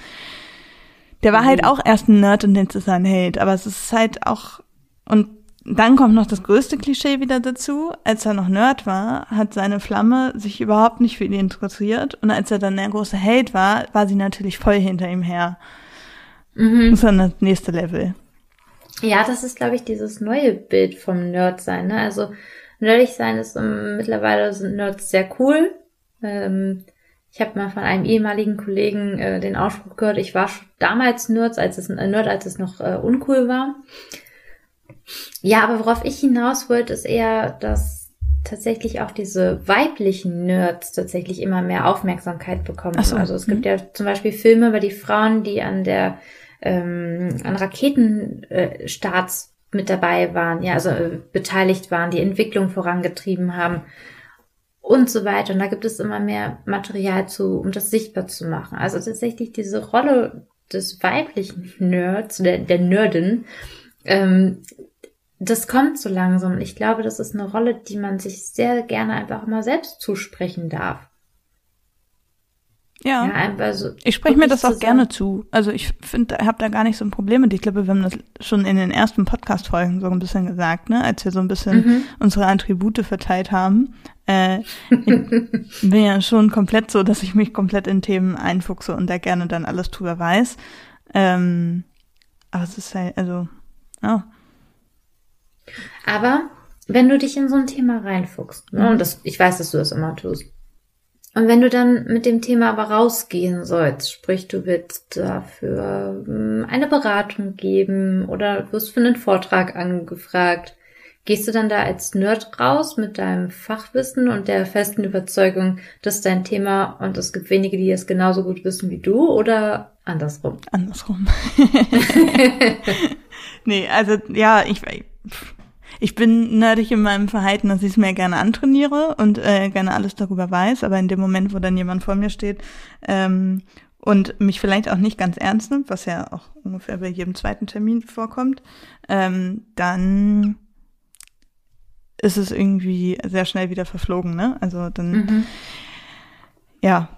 Der war halt mhm. halt auch erst ein Nerd und jetzt ist er ein Held, aber es ist halt auch und dann kommt noch das größte Klischee wieder dazu. Als er noch Nerd war, hat seine Flamme sich überhaupt nicht für ihn interessiert. Und als er dann der große Held war, war sie natürlich voll hinter ihm her. Mhm. Das ist dann das nächste Level. Ja, das ist, glaube ich, dieses neue Bild vom Nerd sein. Ne? Also nerdig sein ist um, ähm, mittlerweile sind Nerds sehr cool. Ähm, ich habe mal von einem ehemaligen Kollegen äh, den Ausspruch gehört, ich war damals Nerd, als es, äh, Nerd, als es noch äh, uncool war. Ja, aber worauf ich hinaus wollte, ist eher, dass tatsächlich auch diese weiblichen Nerds tatsächlich immer mehr Aufmerksamkeit bekommen. So. Also es gibt mhm. ja zum Beispiel Filme über die Frauen, die an der ähm, an Raketenstarts äh, mit dabei waren, ja, also äh, beteiligt waren, die Entwicklung vorangetrieben haben und so weiter. Und da gibt es immer mehr Material zu, um das sichtbar zu machen. Also tatsächlich diese Rolle des weiblichen Nerds, der, der Nerdin, ähm, das kommt so langsam. Ich glaube, das ist eine Rolle, die man sich sehr gerne einfach immer selbst zusprechen darf. Ja, ja so ich spreche mir das auch gerne zu. Also ich finde, ich habe da gar nicht so ein Problem mit. Ich glaube, wir haben das schon in den ersten Podcast-Folgen so ein bisschen gesagt, ne, als wir so ein bisschen mhm. unsere Attribute verteilt haben. Äh, ich [LAUGHS] bin ja schon komplett so, dass ich mich komplett in Themen einfuchse und da gerne dann alles drüber weiß. Ähm, aber es ist halt, also, ja. Aber wenn du dich in so ein Thema reinfuchst, ne, und das, ich weiß, dass du das immer tust, und wenn du dann mit dem Thema aber rausgehen sollst, sprich, du willst dafür hm, eine Beratung geben oder wirst für einen Vortrag angefragt, gehst du dann da als Nerd raus mit deinem Fachwissen und der festen Überzeugung, dass dein Thema und es gibt wenige, die es genauso gut wissen wie du oder andersrum? Andersrum. [LAUGHS] [LAUGHS] nee, also ja, ich, ich bin nerdig in meinem Verhalten, dass ich es mir gerne antrainiere und äh, gerne alles darüber weiß, aber in dem Moment, wo dann jemand vor mir steht ähm, und mich vielleicht auch nicht ganz ernst nimmt, was ja auch ungefähr bei jedem zweiten Termin vorkommt, ähm, dann ist es irgendwie sehr schnell wieder verflogen, ne? Also dann, mhm. ja,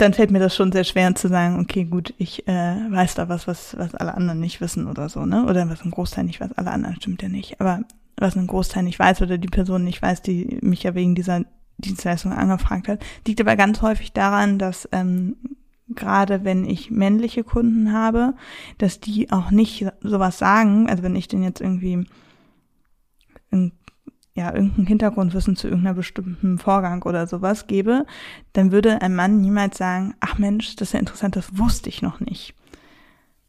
dann fällt mir das schon sehr schwer zu sagen, okay, gut, ich äh, weiß da was, was, was alle anderen nicht wissen oder so, ne? Oder was ein Großteil nicht weiß, alle anderen stimmt ja nicht. Aber was ein Großteil nicht weiß oder die Person nicht weiß, die mich ja wegen dieser Dienstleistung angefragt hat, liegt aber ganz häufig daran, dass ähm, gerade wenn ich männliche Kunden habe, dass die auch nicht sowas sagen, also wenn ich den jetzt irgendwie ein ja, irgendein Hintergrundwissen zu irgendeiner bestimmten Vorgang oder sowas gebe, dann würde ein Mann niemals sagen, ach Mensch, das ist ja interessant, das wusste ich noch nicht.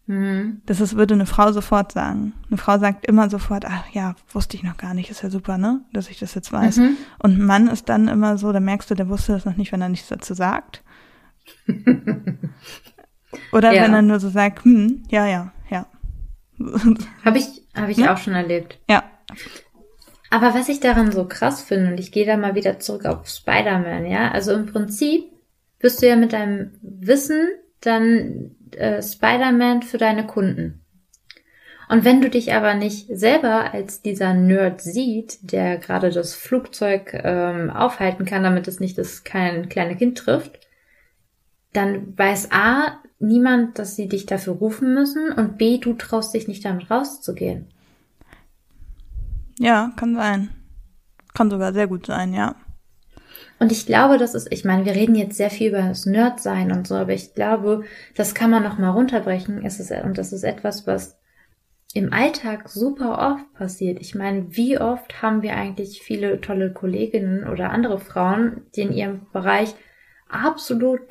Mhm. Das ist, würde eine Frau sofort sagen. Eine Frau sagt immer sofort, ach ja, wusste ich noch gar nicht, ist ja super, ne, dass ich das jetzt weiß. Mhm. Und ein Mann ist dann immer so, da merkst du, der wusste das noch nicht, wenn er nichts dazu sagt. [LAUGHS] Oder ja. wenn er nur so sagt, hm, ja, ja, ja. Habe ich, hab ich hm? auch schon erlebt. Ja. Aber was ich daran so krass finde, und ich gehe da mal wieder zurück auf Spider-Man, ja, also im Prinzip bist du ja mit deinem Wissen dann äh, Spider-Man für deine Kunden. Und wenn du dich aber nicht selber als dieser Nerd sieht, der gerade das Flugzeug ähm, aufhalten kann, damit es nicht das kein kleine Kind trifft, dann weiß A, niemand, dass sie dich dafür rufen müssen und B, du traust dich nicht damit rauszugehen. Ja, kann sein. Kann sogar sehr gut sein, ja. Und ich glaube, das ist, ich meine, wir reden jetzt sehr viel über das Nerdsein und so, aber ich glaube, das kann man noch mal runterbrechen. Es ist, und das ist etwas, was im Alltag super oft passiert. Ich meine, wie oft haben wir eigentlich viele tolle Kolleginnen oder andere Frauen, die in ihrem Bereich absolut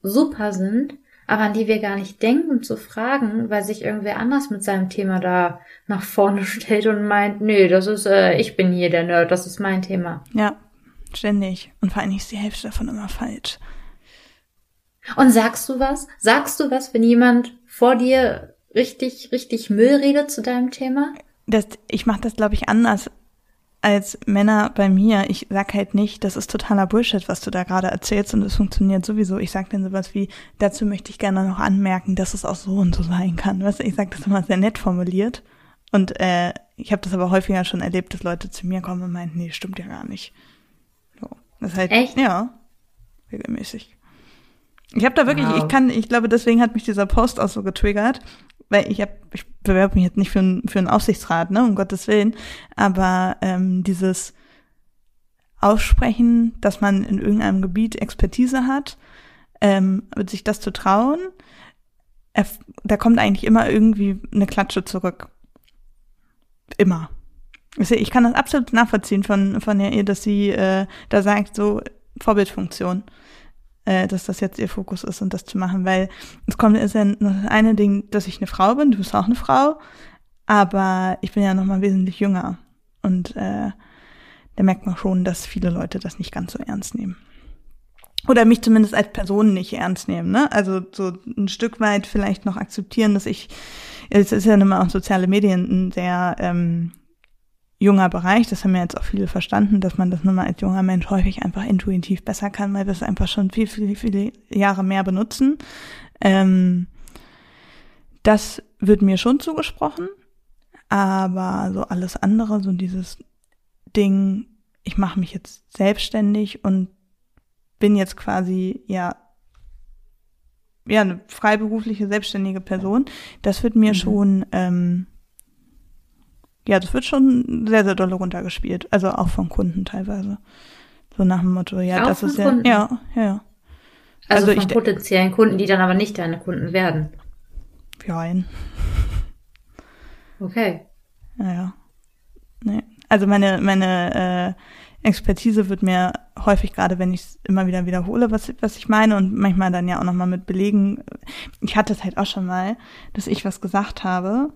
super sind, aber an die wir gar nicht denken zu fragen, weil sich irgendwer anders mit seinem Thema da nach vorne [LAUGHS] stellt und meint, nee, das ist, äh, ich bin hier der Nerd, das ist mein Thema. Ja, ständig. Und vor allem ist die Hälfte davon immer falsch. Und sagst du was? Sagst du was, wenn jemand vor dir richtig, richtig Müll redet zu deinem Thema? Das, ich mache das, glaube ich, anders als Männer bei mir. Ich sag halt nicht, das ist totaler Bullshit, was du da gerade erzählst und es funktioniert sowieso. Ich sag dann sowas wie, dazu möchte ich gerne noch anmerken, dass es auch so und so sein kann. Weißt du, ich sag das immer sehr nett formuliert. Und äh, ich habe das aber häufiger schon erlebt, dass Leute zu mir kommen und meinen, nee, stimmt ja gar nicht. So. Das ist halt, Echt? Ja, regelmäßig. Ich habe da wirklich, wow. ich kann, ich glaube, deswegen hat mich dieser Post auch so getriggert, weil ich habe, ich bewerbe mich jetzt nicht für, ein, für einen Aufsichtsrat, ne, um Gottes Willen, aber ähm, dieses Aussprechen, dass man in irgendeinem Gebiet Expertise hat, ähm, sich das zu trauen, da kommt eigentlich immer irgendwie eine Klatsche zurück. Immer. Ich kann das absolut nachvollziehen von, von ihr, dass sie äh, da sagt, so Vorbildfunktion äh, dass das jetzt ihr Fokus ist und das zu machen, weil es kommt ist ja das eine Ding, dass ich eine Frau bin, du bist auch eine Frau, aber ich bin ja noch mal wesentlich jünger und äh, da merkt man schon, dass viele Leute das nicht ganz so ernst nehmen. Oder mich zumindest als Person nicht ernst nehmen, ne? Also so ein Stück weit vielleicht noch akzeptieren, dass ich, es ist ja immer auch soziale Medien ein sehr ähm, junger Bereich, das haben ja jetzt auch viele verstanden, dass man das nun mal als junger Mensch häufig einfach intuitiv besser kann, weil wir es einfach schon viel, viel, viele Jahre mehr benutzen. Ähm, das wird mir schon zugesprochen, aber so alles andere, so dieses Ding, ich mache mich jetzt selbstständig und bin jetzt quasi ja ja eine freiberufliche selbstständige Person, das wird mir mhm. schon ähm, ja, das wird schon sehr, sehr doll runtergespielt. Also auch von Kunden teilweise. So nach dem Motto, ja, auch das ist ja, Kunden? ja, ja. Also, also von ich, potenziellen Kunden, die dann aber nicht deine Kunden werden. Nein. Okay. Naja. Nee. Also meine, meine äh, Expertise wird mir häufig, gerade wenn ich es immer wieder wiederhole, was, was ich meine und manchmal dann ja auch nochmal mit Belegen. Ich hatte es halt auch schon mal, dass ich was gesagt habe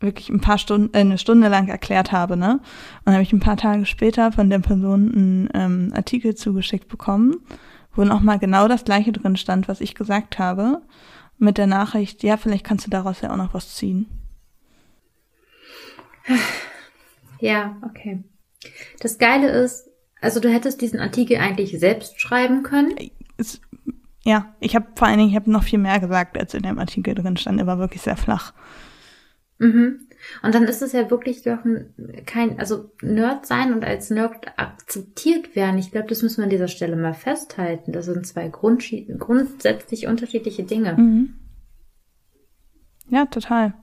wirklich ein paar Stunden, äh, eine Stunde lang erklärt habe, ne? Und dann habe ich ein paar Tage später von der Person einen ähm, Artikel zugeschickt bekommen, wo nochmal genau das gleiche drin stand, was ich gesagt habe, mit der Nachricht, ja, vielleicht kannst du daraus ja auch noch was ziehen. Ja, okay. Das Geile ist, also du hättest diesen Artikel eigentlich selbst schreiben können. Es, ja, ich habe vor allen Dingen, ich habe noch viel mehr gesagt, als in dem Artikel drin stand. Er war wirklich sehr flach. Mhm. Und dann ist es ja wirklich doch kein, also Nerd sein und als Nerd akzeptiert werden. Ich glaube, das müssen wir an dieser Stelle mal festhalten. Das sind zwei grundsätzlich unterschiedliche Dinge. Mhm. Ja, total.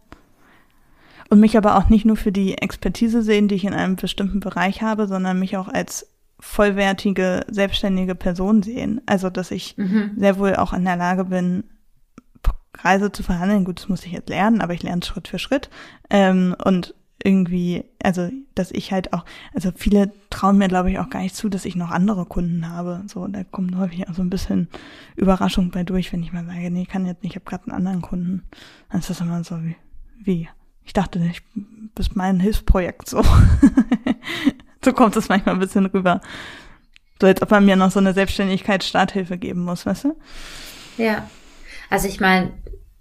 Und mich aber auch nicht nur für die Expertise sehen, die ich in einem bestimmten Bereich habe, sondern mich auch als vollwertige, selbstständige Person sehen. Also, dass ich mhm. sehr wohl auch in der Lage bin, Preise zu verhandeln. Gut, das muss ich jetzt lernen, aber ich lerne Schritt für Schritt. Ähm, und irgendwie, also dass ich halt auch, also viele trauen mir, glaube ich, auch gar nicht zu, dass ich noch andere Kunden habe. So, da kommt häufig auch so ein bisschen Überraschung bei durch, wenn ich mal sage, nee, ich kann jetzt nicht, ich habe gerade einen anderen Kunden. Dann ist das immer so wie, wie? Ich dachte, ich bist mein Hilfsprojekt so. [LAUGHS] so kommt es manchmal ein bisschen rüber. So als ob man mir noch so eine Selbstständigkeitsstarthilfe geben muss, weißt du? Ja. Also ich meine,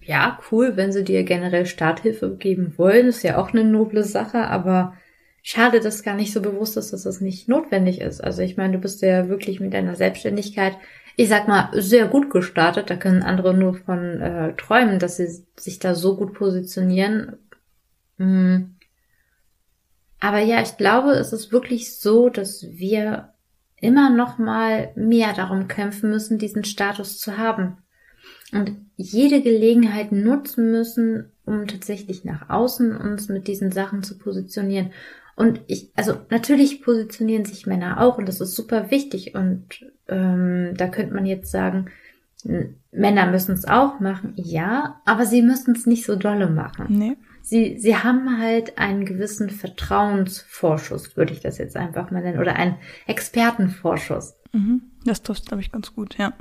ja, cool, wenn sie dir generell Starthilfe geben wollen, ist ja auch eine noble Sache, aber schade, dass gar nicht so bewusst ist, dass das nicht notwendig ist. Also ich meine, du bist ja wirklich mit deiner Selbstständigkeit, ich sag mal, sehr gut gestartet. Da können andere nur von äh, träumen, dass sie sich da so gut positionieren. Mhm. Aber ja, ich glaube, es ist wirklich so, dass wir immer noch mal mehr darum kämpfen müssen, diesen Status zu haben. Und jede Gelegenheit nutzen müssen, um tatsächlich nach außen uns mit diesen Sachen zu positionieren. Und ich, also natürlich positionieren sich Männer auch und das ist super wichtig. Und ähm, da könnte man jetzt sagen, Männer müssen es auch machen, ja, aber sie müssen es nicht so dolle machen. Nee. Sie, sie haben halt einen gewissen Vertrauensvorschuss, würde ich das jetzt einfach mal nennen, oder einen Expertenvorschuss. Mhm. Das trifft, glaube ich, ganz gut, ja.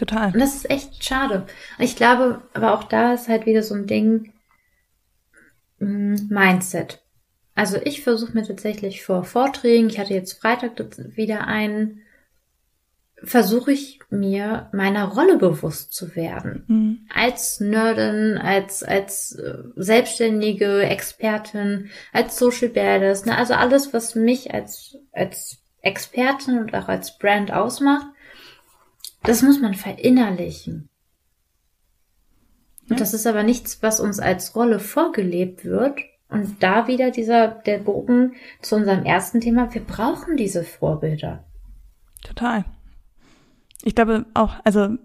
Total. Und das ist echt schade. Ich glaube, aber auch da ist halt wieder so ein Ding, mm, Mindset. Also ich versuche mir tatsächlich vor Vorträgen, ich hatte jetzt Freitag wieder einen, versuche ich mir meiner Rolle bewusst zu werden. Mhm. Als Nerdin, als, als äh, selbstständige Expertin, als Social Badass, ne? also alles, was mich als, als Expertin und auch als Brand ausmacht, das muss man verinnerlichen. Und das ist aber nichts, was uns als Rolle vorgelebt wird, und da wieder dieser, der Bogen zu unserem ersten Thema. Wir brauchen diese Vorbilder. Total. Ich glaube auch, also,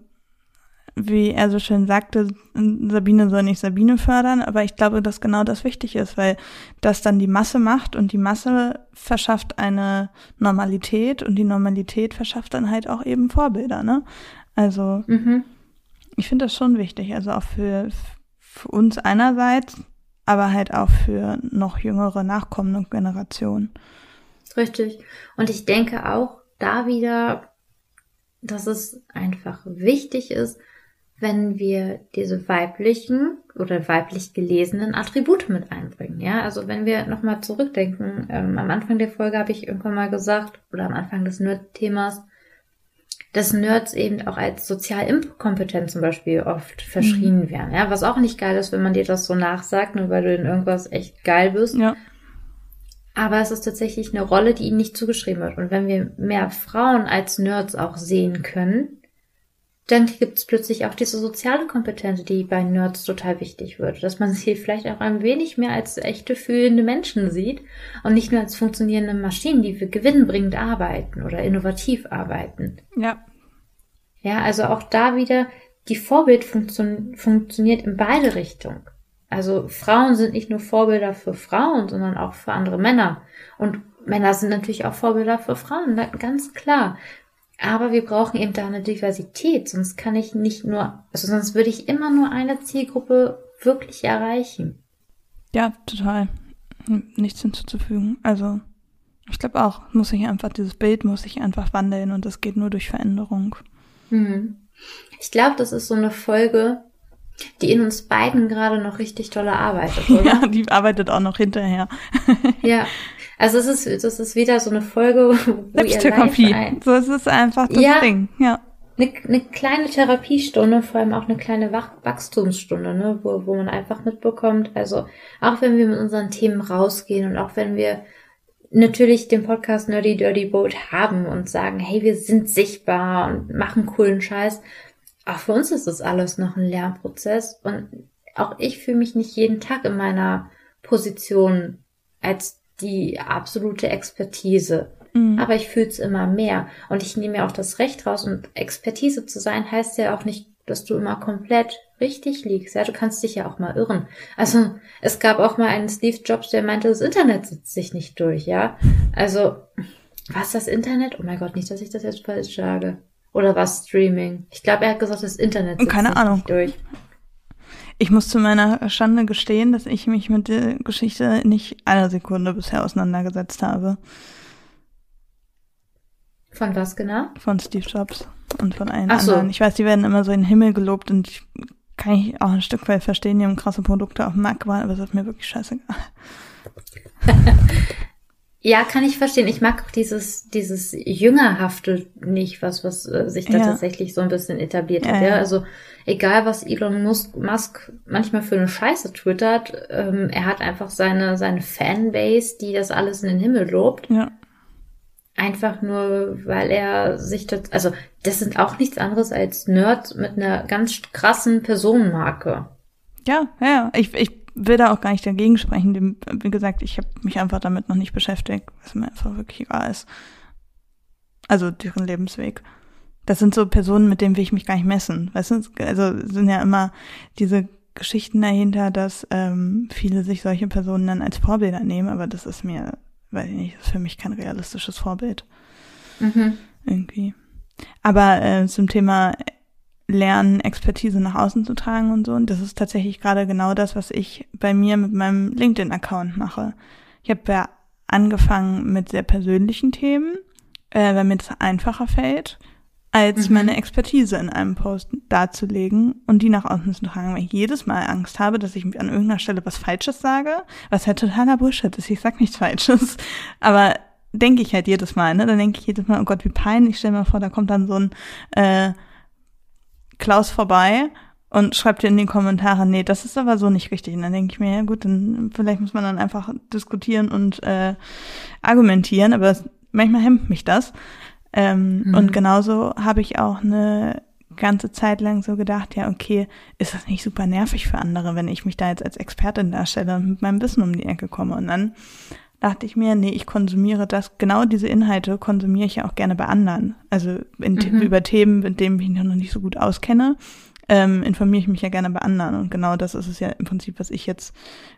wie er so schön sagte, Sabine soll nicht Sabine fördern, aber ich glaube, dass genau das wichtig ist, weil das dann die Masse macht und die Masse verschafft eine Normalität und die Normalität verschafft dann halt auch eben Vorbilder, ne? Also, mhm. ich finde das schon wichtig, also auch für, für uns einerseits, aber halt auch für noch jüngere nachkommende Generationen. Richtig. Und ich denke auch da wieder, dass es einfach wichtig ist, wenn wir diese weiblichen oder weiblich gelesenen Attribute mit einbringen. Ja, also wenn wir nochmal zurückdenken, ähm, am Anfang der Folge habe ich irgendwann mal gesagt, oder am Anfang des Nerd-Themas, dass Nerds eben auch als sozial inkompetent zum Beispiel oft verschrien mhm. werden. Ja, was auch nicht geil ist, wenn man dir das so nachsagt, nur weil du in irgendwas echt geil bist. Ja. Aber es ist tatsächlich eine Rolle, die ihnen nicht zugeschrieben wird. Und wenn wir mehr Frauen als Nerds auch sehen können, dann gibt es plötzlich auch diese soziale Kompetenz, die bei Nerds total wichtig wird. Dass man sie vielleicht auch ein wenig mehr als echte fühlende Menschen sieht und nicht nur als funktionierende Maschinen, die für gewinnbringend arbeiten oder innovativ arbeiten. Ja. Ja, also auch da wieder, die Vorbildfunktion funktioniert in beide Richtungen. Also Frauen sind nicht nur Vorbilder für Frauen, sondern auch für andere Männer. Und Männer sind natürlich auch Vorbilder für Frauen, ganz klar. Aber wir brauchen eben da eine Diversität, sonst kann ich nicht nur, also sonst würde ich immer nur eine Zielgruppe wirklich erreichen. Ja, total. Nichts hinzuzufügen. Also, ich glaube auch, muss sich einfach, dieses Bild muss sich einfach wandeln und das geht nur durch Veränderung. Hm. Ich glaube, das ist so eine Folge, die in uns beiden gerade noch richtig tolle arbeitet, [LAUGHS] oder? Ja, die arbeitet auch noch hinterher. ja, [LAUGHS] Also es ist, das ist wieder so eine Folge, wo Selbsttherapie. Ein, so es ist einfach das ja, Ding, ja. Eine, eine kleine Therapiestunde, vor allem auch eine kleine Wach Wachstumsstunde, ne, wo, wo man einfach mitbekommt, also auch wenn wir mit unseren Themen rausgehen und auch wenn wir natürlich den Podcast Nerdy Dirty Boat haben und sagen, hey, wir sind sichtbar und machen coolen Scheiß, auch für uns ist das alles noch ein Lernprozess und auch ich fühle mich nicht jeden Tag in meiner Position als die absolute Expertise. Mhm. Aber ich fühle es immer mehr. Und ich nehme mir auch das Recht raus. Und Expertise zu sein heißt ja auch nicht, dass du immer komplett richtig liegst. Ja, du kannst dich ja auch mal irren. Also es gab auch mal einen Steve Jobs, der meinte, das Internet setzt sich nicht durch. Ja, also was das Internet? Oh mein Gott, nicht, dass ich das jetzt falsch sage. Oder was Streaming? Ich glaube, er hat gesagt, das Internet setzt Keine sich Ahnung. nicht durch. Ich muss zu meiner Schande gestehen, dass ich mich mit der Geschichte nicht eine Sekunde bisher auseinandergesetzt habe. Von was genau? Von Steve Jobs und von allen Ach anderen. So. Ich weiß, die werden immer so in den Himmel gelobt und ich kann ich auch ein Stück weit verstehen, die haben krasse Produkte auf dem Markt gebracht, aber es ist mir wirklich scheißegal. [LAUGHS] Ja, kann ich verstehen. Ich mag auch dieses, dieses Jüngerhafte nicht, was, was äh, sich da ja. tatsächlich so ein bisschen etabliert hat. Ja, ja. Also egal, was Elon Musk, Musk manchmal für eine Scheiße twittert, ähm, er hat einfach seine, seine Fanbase, die das alles in den Himmel lobt. Ja. Einfach nur, weil er sich das, also das sind auch nichts anderes als Nerds mit einer ganz krassen Personenmarke. Ja, ja, ich, ich will da auch gar nicht dagegen sprechen. Wie gesagt, ich habe mich einfach damit noch nicht beschäftigt, was mir einfach wirklich egal ist. Also deren Lebensweg. Das sind so Personen, mit denen will ich mich gar nicht messen. Weißt du, also sind ja immer diese Geschichten dahinter, dass ähm, viele sich solche Personen dann als Vorbilder nehmen, aber das ist mir, weiß ich nicht, ist für mich kein realistisches Vorbild. Mhm. Irgendwie. Aber äh, zum Thema lernen, Expertise nach außen zu tragen und so. Und das ist tatsächlich gerade genau das, was ich bei mir mit meinem LinkedIn-Account mache. Ich habe ja angefangen mit sehr persönlichen Themen, äh, weil mir das einfacher fällt, als mhm. meine Expertise in einem Post darzulegen und die nach außen zu tragen, weil ich jedes Mal Angst habe, dass ich an irgendeiner Stelle was Falsches sage, was halt totaler Bullshit ist. Ich sag nichts Falsches, [LAUGHS] aber denke ich halt jedes Mal, ne? Dann denke ich jedes Mal, oh Gott, wie peinlich. Stell mir vor, da kommt dann so ein äh, Klaus vorbei und schreibt dir in die Kommentare, nee, das ist aber so nicht richtig. Und dann denke ich mir, ja gut, dann vielleicht muss man dann einfach diskutieren und äh, argumentieren, aber manchmal hemmt mich das. Ähm, mhm. Und genauso habe ich auch eine ganze Zeit lang so gedacht, ja, okay, ist das nicht super nervig für andere, wenn ich mich da jetzt als Expertin darstelle und mit meinem Wissen um die Ecke komme. Und dann dachte ich mir, nee, ich konsumiere das, genau diese Inhalte konsumiere ich ja auch gerne bei anderen. Also in, mhm. über Themen, mit denen ich mich noch nicht so gut auskenne, ähm, informiere ich mich ja gerne bei anderen. Und genau das ist es ja im Prinzip, was ich jetzt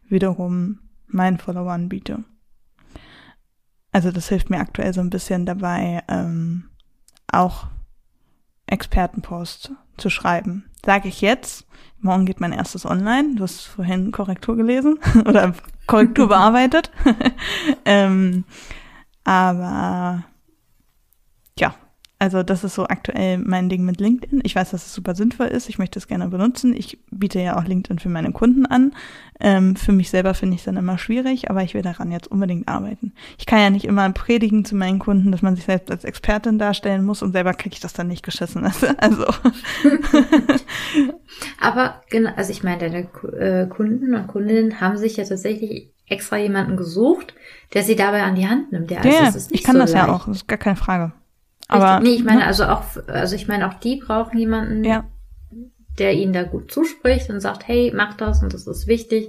wiederum meinen Followern biete. Also das hilft mir aktuell so ein bisschen dabei, ähm, auch Expertenpost zu schreiben. Sage ich jetzt, morgen geht mein erstes online. Du hast vorhin Korrektur gelesen [LAUGHS] oder Korrektur bearbeitet. [LAUGHS] ähm, aber also das ist so aktuell mein Ding mit LinkedIn. Ich weiß, dass es super sinnvoll ist. Ich möchte es gerne benutzen. Ich biete ja auch LinkedIn für meine Kunden an. Ähm, für mich selber finde ich es dann immer schwierig, aber ich will daran jetzt unbedingt arbeiten. Ich kann ja nicht immer predigen zu meinen Kunden, dass man sich selbst als Expertin darstellen muss und selber kriege ich das dann nicht geschissen. [LAUGHS] Also. [LAUGHS] aber genau, also ich meine, deine äh, Kunden und Kundinnen haben sich ja tatsächlich extra jemanden gesucht, der sie dabei an die Hand nimmt. Ja, also ja ich kann so das leicht. ja auch, das ist gar keine Frage. Aber nee, ich meine, ne? also auch, also ich meine, auch die brauchen jemanden, ja. der ihnen da gut zuspricht und sagt, hey, mach das und das ist wichtig.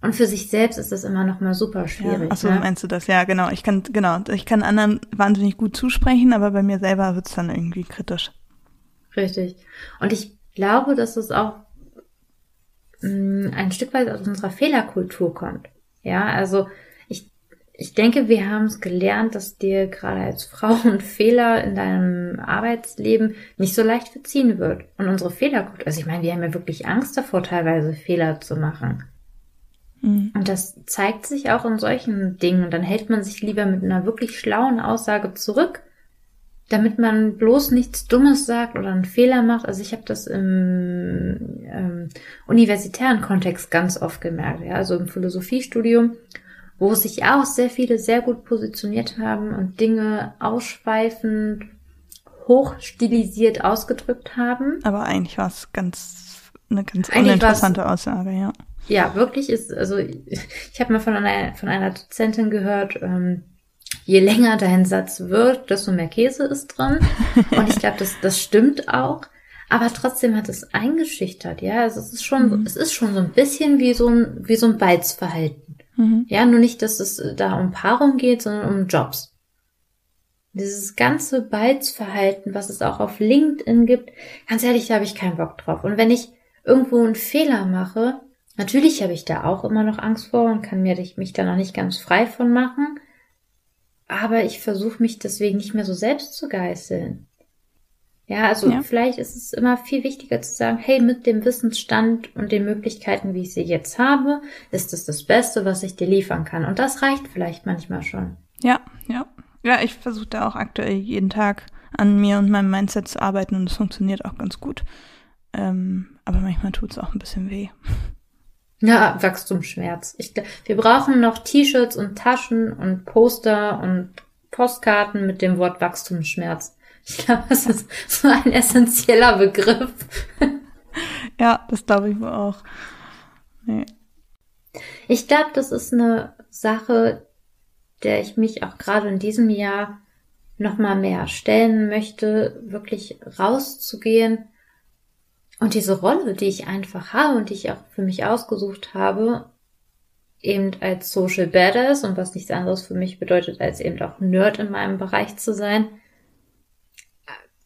Und für sich selbst ist das immer noch mal super schwierig. Ja, achso, ne? meinst du das? Ja, genau. Ich kann, genau, ich kann anderen wahnsinnig gut zusprechen, aber bei mir selber wird's dann irgendwie kritisch. Richtig. Und ich glaube, dass es auch mh, mm, ein Stück weit aus unserer Fehlerkultur kommt. Ja, also ich denke, wir haben es gelernt, dass dir gerade als Frau ein Fehler in deinem Arbeitsleben nicht so leicht verziehen wird. Und unsere Fehler, also ich meine, wir haben ja wirklich Angst davor, teilweise Fehler zu machen. Mhm. Und das zeigt sich auch in solchen Dingen. Und dann hält man sich lieber mit einer wirklich schlauen Aussage zurück, damit man bloß nichts Dummes sagt oder einen Fehler macht. Also ich habe das im ähm, universitären Kontext ganz oft gemerkt, ja, also im Philosophiestudium wo sich auch sehr viele sehr gut positioniert haben und Dinge ausschweifend, hochstilisiert ausgedrückt haben. Aber eigentlich war es ganz eine ganz eigentlich uninteressante Aussage, ja. Ja, wirklich ist, also ich habe mal von einer, von einer Dozentin gehört, ähm, je länger dein Satz wird, desto mehr Käse ist drin. [LAUGHS] Und ich glaube, das, das stimmt auch. Aber trotzdem hat es eingeschüchtert, ja. Also es ist schon, mhm. es ist schon so ein bisschen wie so ein, wie so ein Beizverhalten. Mhm. Ja, nur nicht, dass es da um Paarung geht, sondern um Jobs. Dieses ganze Beizverhalten, was es auch auf LinkedIn gibt, ganz ehrlich, da habe ich keinen Bock drauf. Und wenn ich irgendwo einen Fehler mache, natürlich habe ich da auch immer noch Angst vor und kann mir mich da noch nicht ganz frei von machen. Aber ich versuche mich deswegen nicht mehr so selbst zu geißeln. Ja, also ja. vielleicht ist es immer viel wichtiger zu sagen, hey, mit dem Wissensstand und den Möglichkeiten, wie ich sie jetzt habe, ist es das Beste, was ich dir liefern kann. Und das reicht vielleicht manchmal schon. Ja, ja. Ja, ich versuche da auch aktuell jeden Tag an mir und meinem Mindset zu arbeiten und es funktioniert auch ganz gut. Ähm, aber manchmal tut es auch ein bisschen weh. Ja, Wachstumsschmerz. Ich, wir brauchen noch T-Shirts und Taschen und Poster und Postkarten mit dem Wort Wachstumsschmerz. Ich glaube, das ist so ein essentieller Begriff. Ja, das glaube ich wohl auch. Nee. Ich glaube, das ist eine Sache, der ich mich auch gerade in diesem Jahr noch mal mehr stellen möchte, wirklich rauszugehen und diese Rolle, die ich einfach habe und die ich auch für mich ausgesucht habe, eben als Social Badass und was nichts anderes für mich bedeutet, als eben auch Nerd in meinem Bereich zu sein,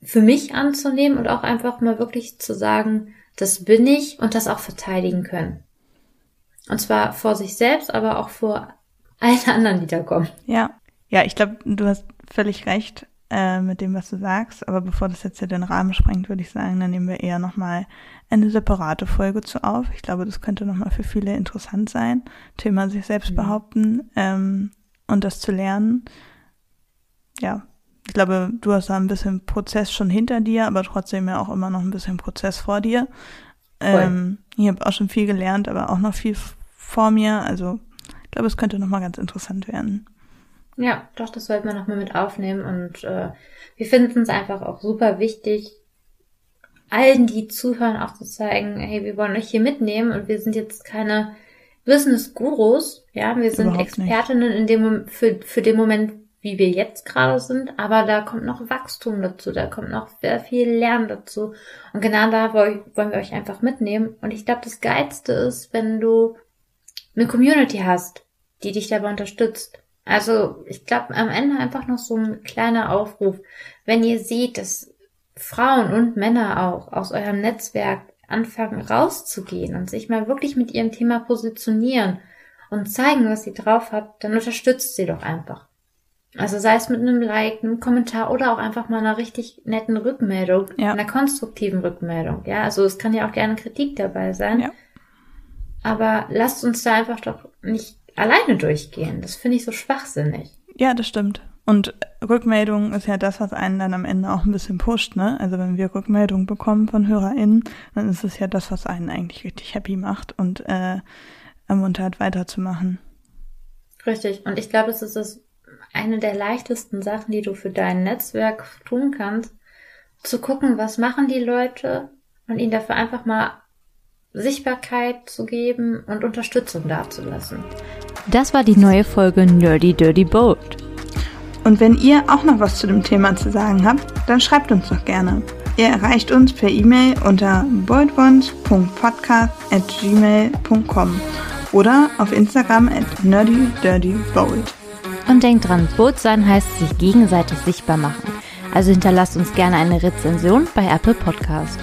für mich anzunehmen und auch einfach mal wirklich zu sagen, das bin ich und das auch verteidigen können. Und zwar vor sich selbst, aber auch vor allen [LAUGHS] anderen, die da kommen. Ja, ja, ich glaube, du hast völlig recht äh, mit dem, was du sagst. Aber bevor das jetzt ja den Rahmen sprengt, würde ich sagen, dann nehmen wir eher nochmal eine separate Folge zu auf. Ich glaube, das könnte nochmal für viele interessant sein. Thema sich selbst mhm. behaupten ähm, und das zu lernen. Ja, ich glaube, du hast da ein bisschen Prozess schon hinter dir, aber trotzdem ja auch immer noch ein bisschen Prozess vor dir. Ähm, ich habe auch schon viel gelernt, aber auch noch viel vor mir. Also ich glaube, es könnte nochmal ganz interessant werden. Ja, doch, das sollten wir nochmal mit aufnehmen. Und äh, wir finden es einfach auch super wichtig, allen, die zuhören, auch zu zeigen, hey, wir wollen euch hier mitnehmen und wir sind jetzt keine Business-Gurus, ja, wir sind Überhaupt Expertinnen nicht. in dem, für, für den Moment, wie wir jetzt gerade sind, aber da kommt noch Wachstum dazu, da kommt noch sehr viel Lernen dazu. Und genau da wollen wir euch einfach mitnehmen. Und ich glaube, das Geilste ist, wenn du eine Community hast, die dich dabei unterstützt. Also ich glaube, am Ende einfach noch so ein kleiner Aufruf. Wenn ihr seht, dass Frauen und Männer auch aus eurem Netzwerk anfangen rauszugehen und sich mal wirklich mit ihrem Thema positionieren und zeigen, was sie drauf hat, dann unterstützt sie doch einfach. Also sei es mit einem Like, einem Kommentar oder auch einfach mal einer richtig netten Rückmeldung, ja. einer konstruktiven Rückmeldung. Ja, also es kann ja auch gerne Kritik dabei sein. Ja. Aber lasst uns da einfach doch nicht alleine durchgehen. Das finde ich so schwachsinnig. Ja, das stimmt. Und Rückmeldung ist ja das, was einen dann am Ende auch ein bisschen pusht, ne? Also wenn wir Rückmeldung bekommen von HörerInnen, dann ist es ja das, was einen eigentlich richtig happy macht und äh, ermuntert weiterzumachen. Richtig. Und ich glaube, es ist das eine der leichtesten Sachen, die du für dein Netzwerk tun kannst, zu gucken, was machen die Leute und ihnen dafür einfach mal Sichtbarkeit zu geben und Unterstützung dazulassen. Das war die neue Folge Nerdy Dirty Boat. Und wenn ihr auch noch was zu dem Thema zu sagen habt, dann schreibt uns doch gerne. Ihr erreicht uns per E-Mail unter boldones.podcast@gmail.com oder auf Instagram at nerdydirtybold. Und denkt dran, Boot sein heißt sich gegenseitig sichtbar machen. Also hinterlasst uns gerne eine Rezension bei Apple Podcast.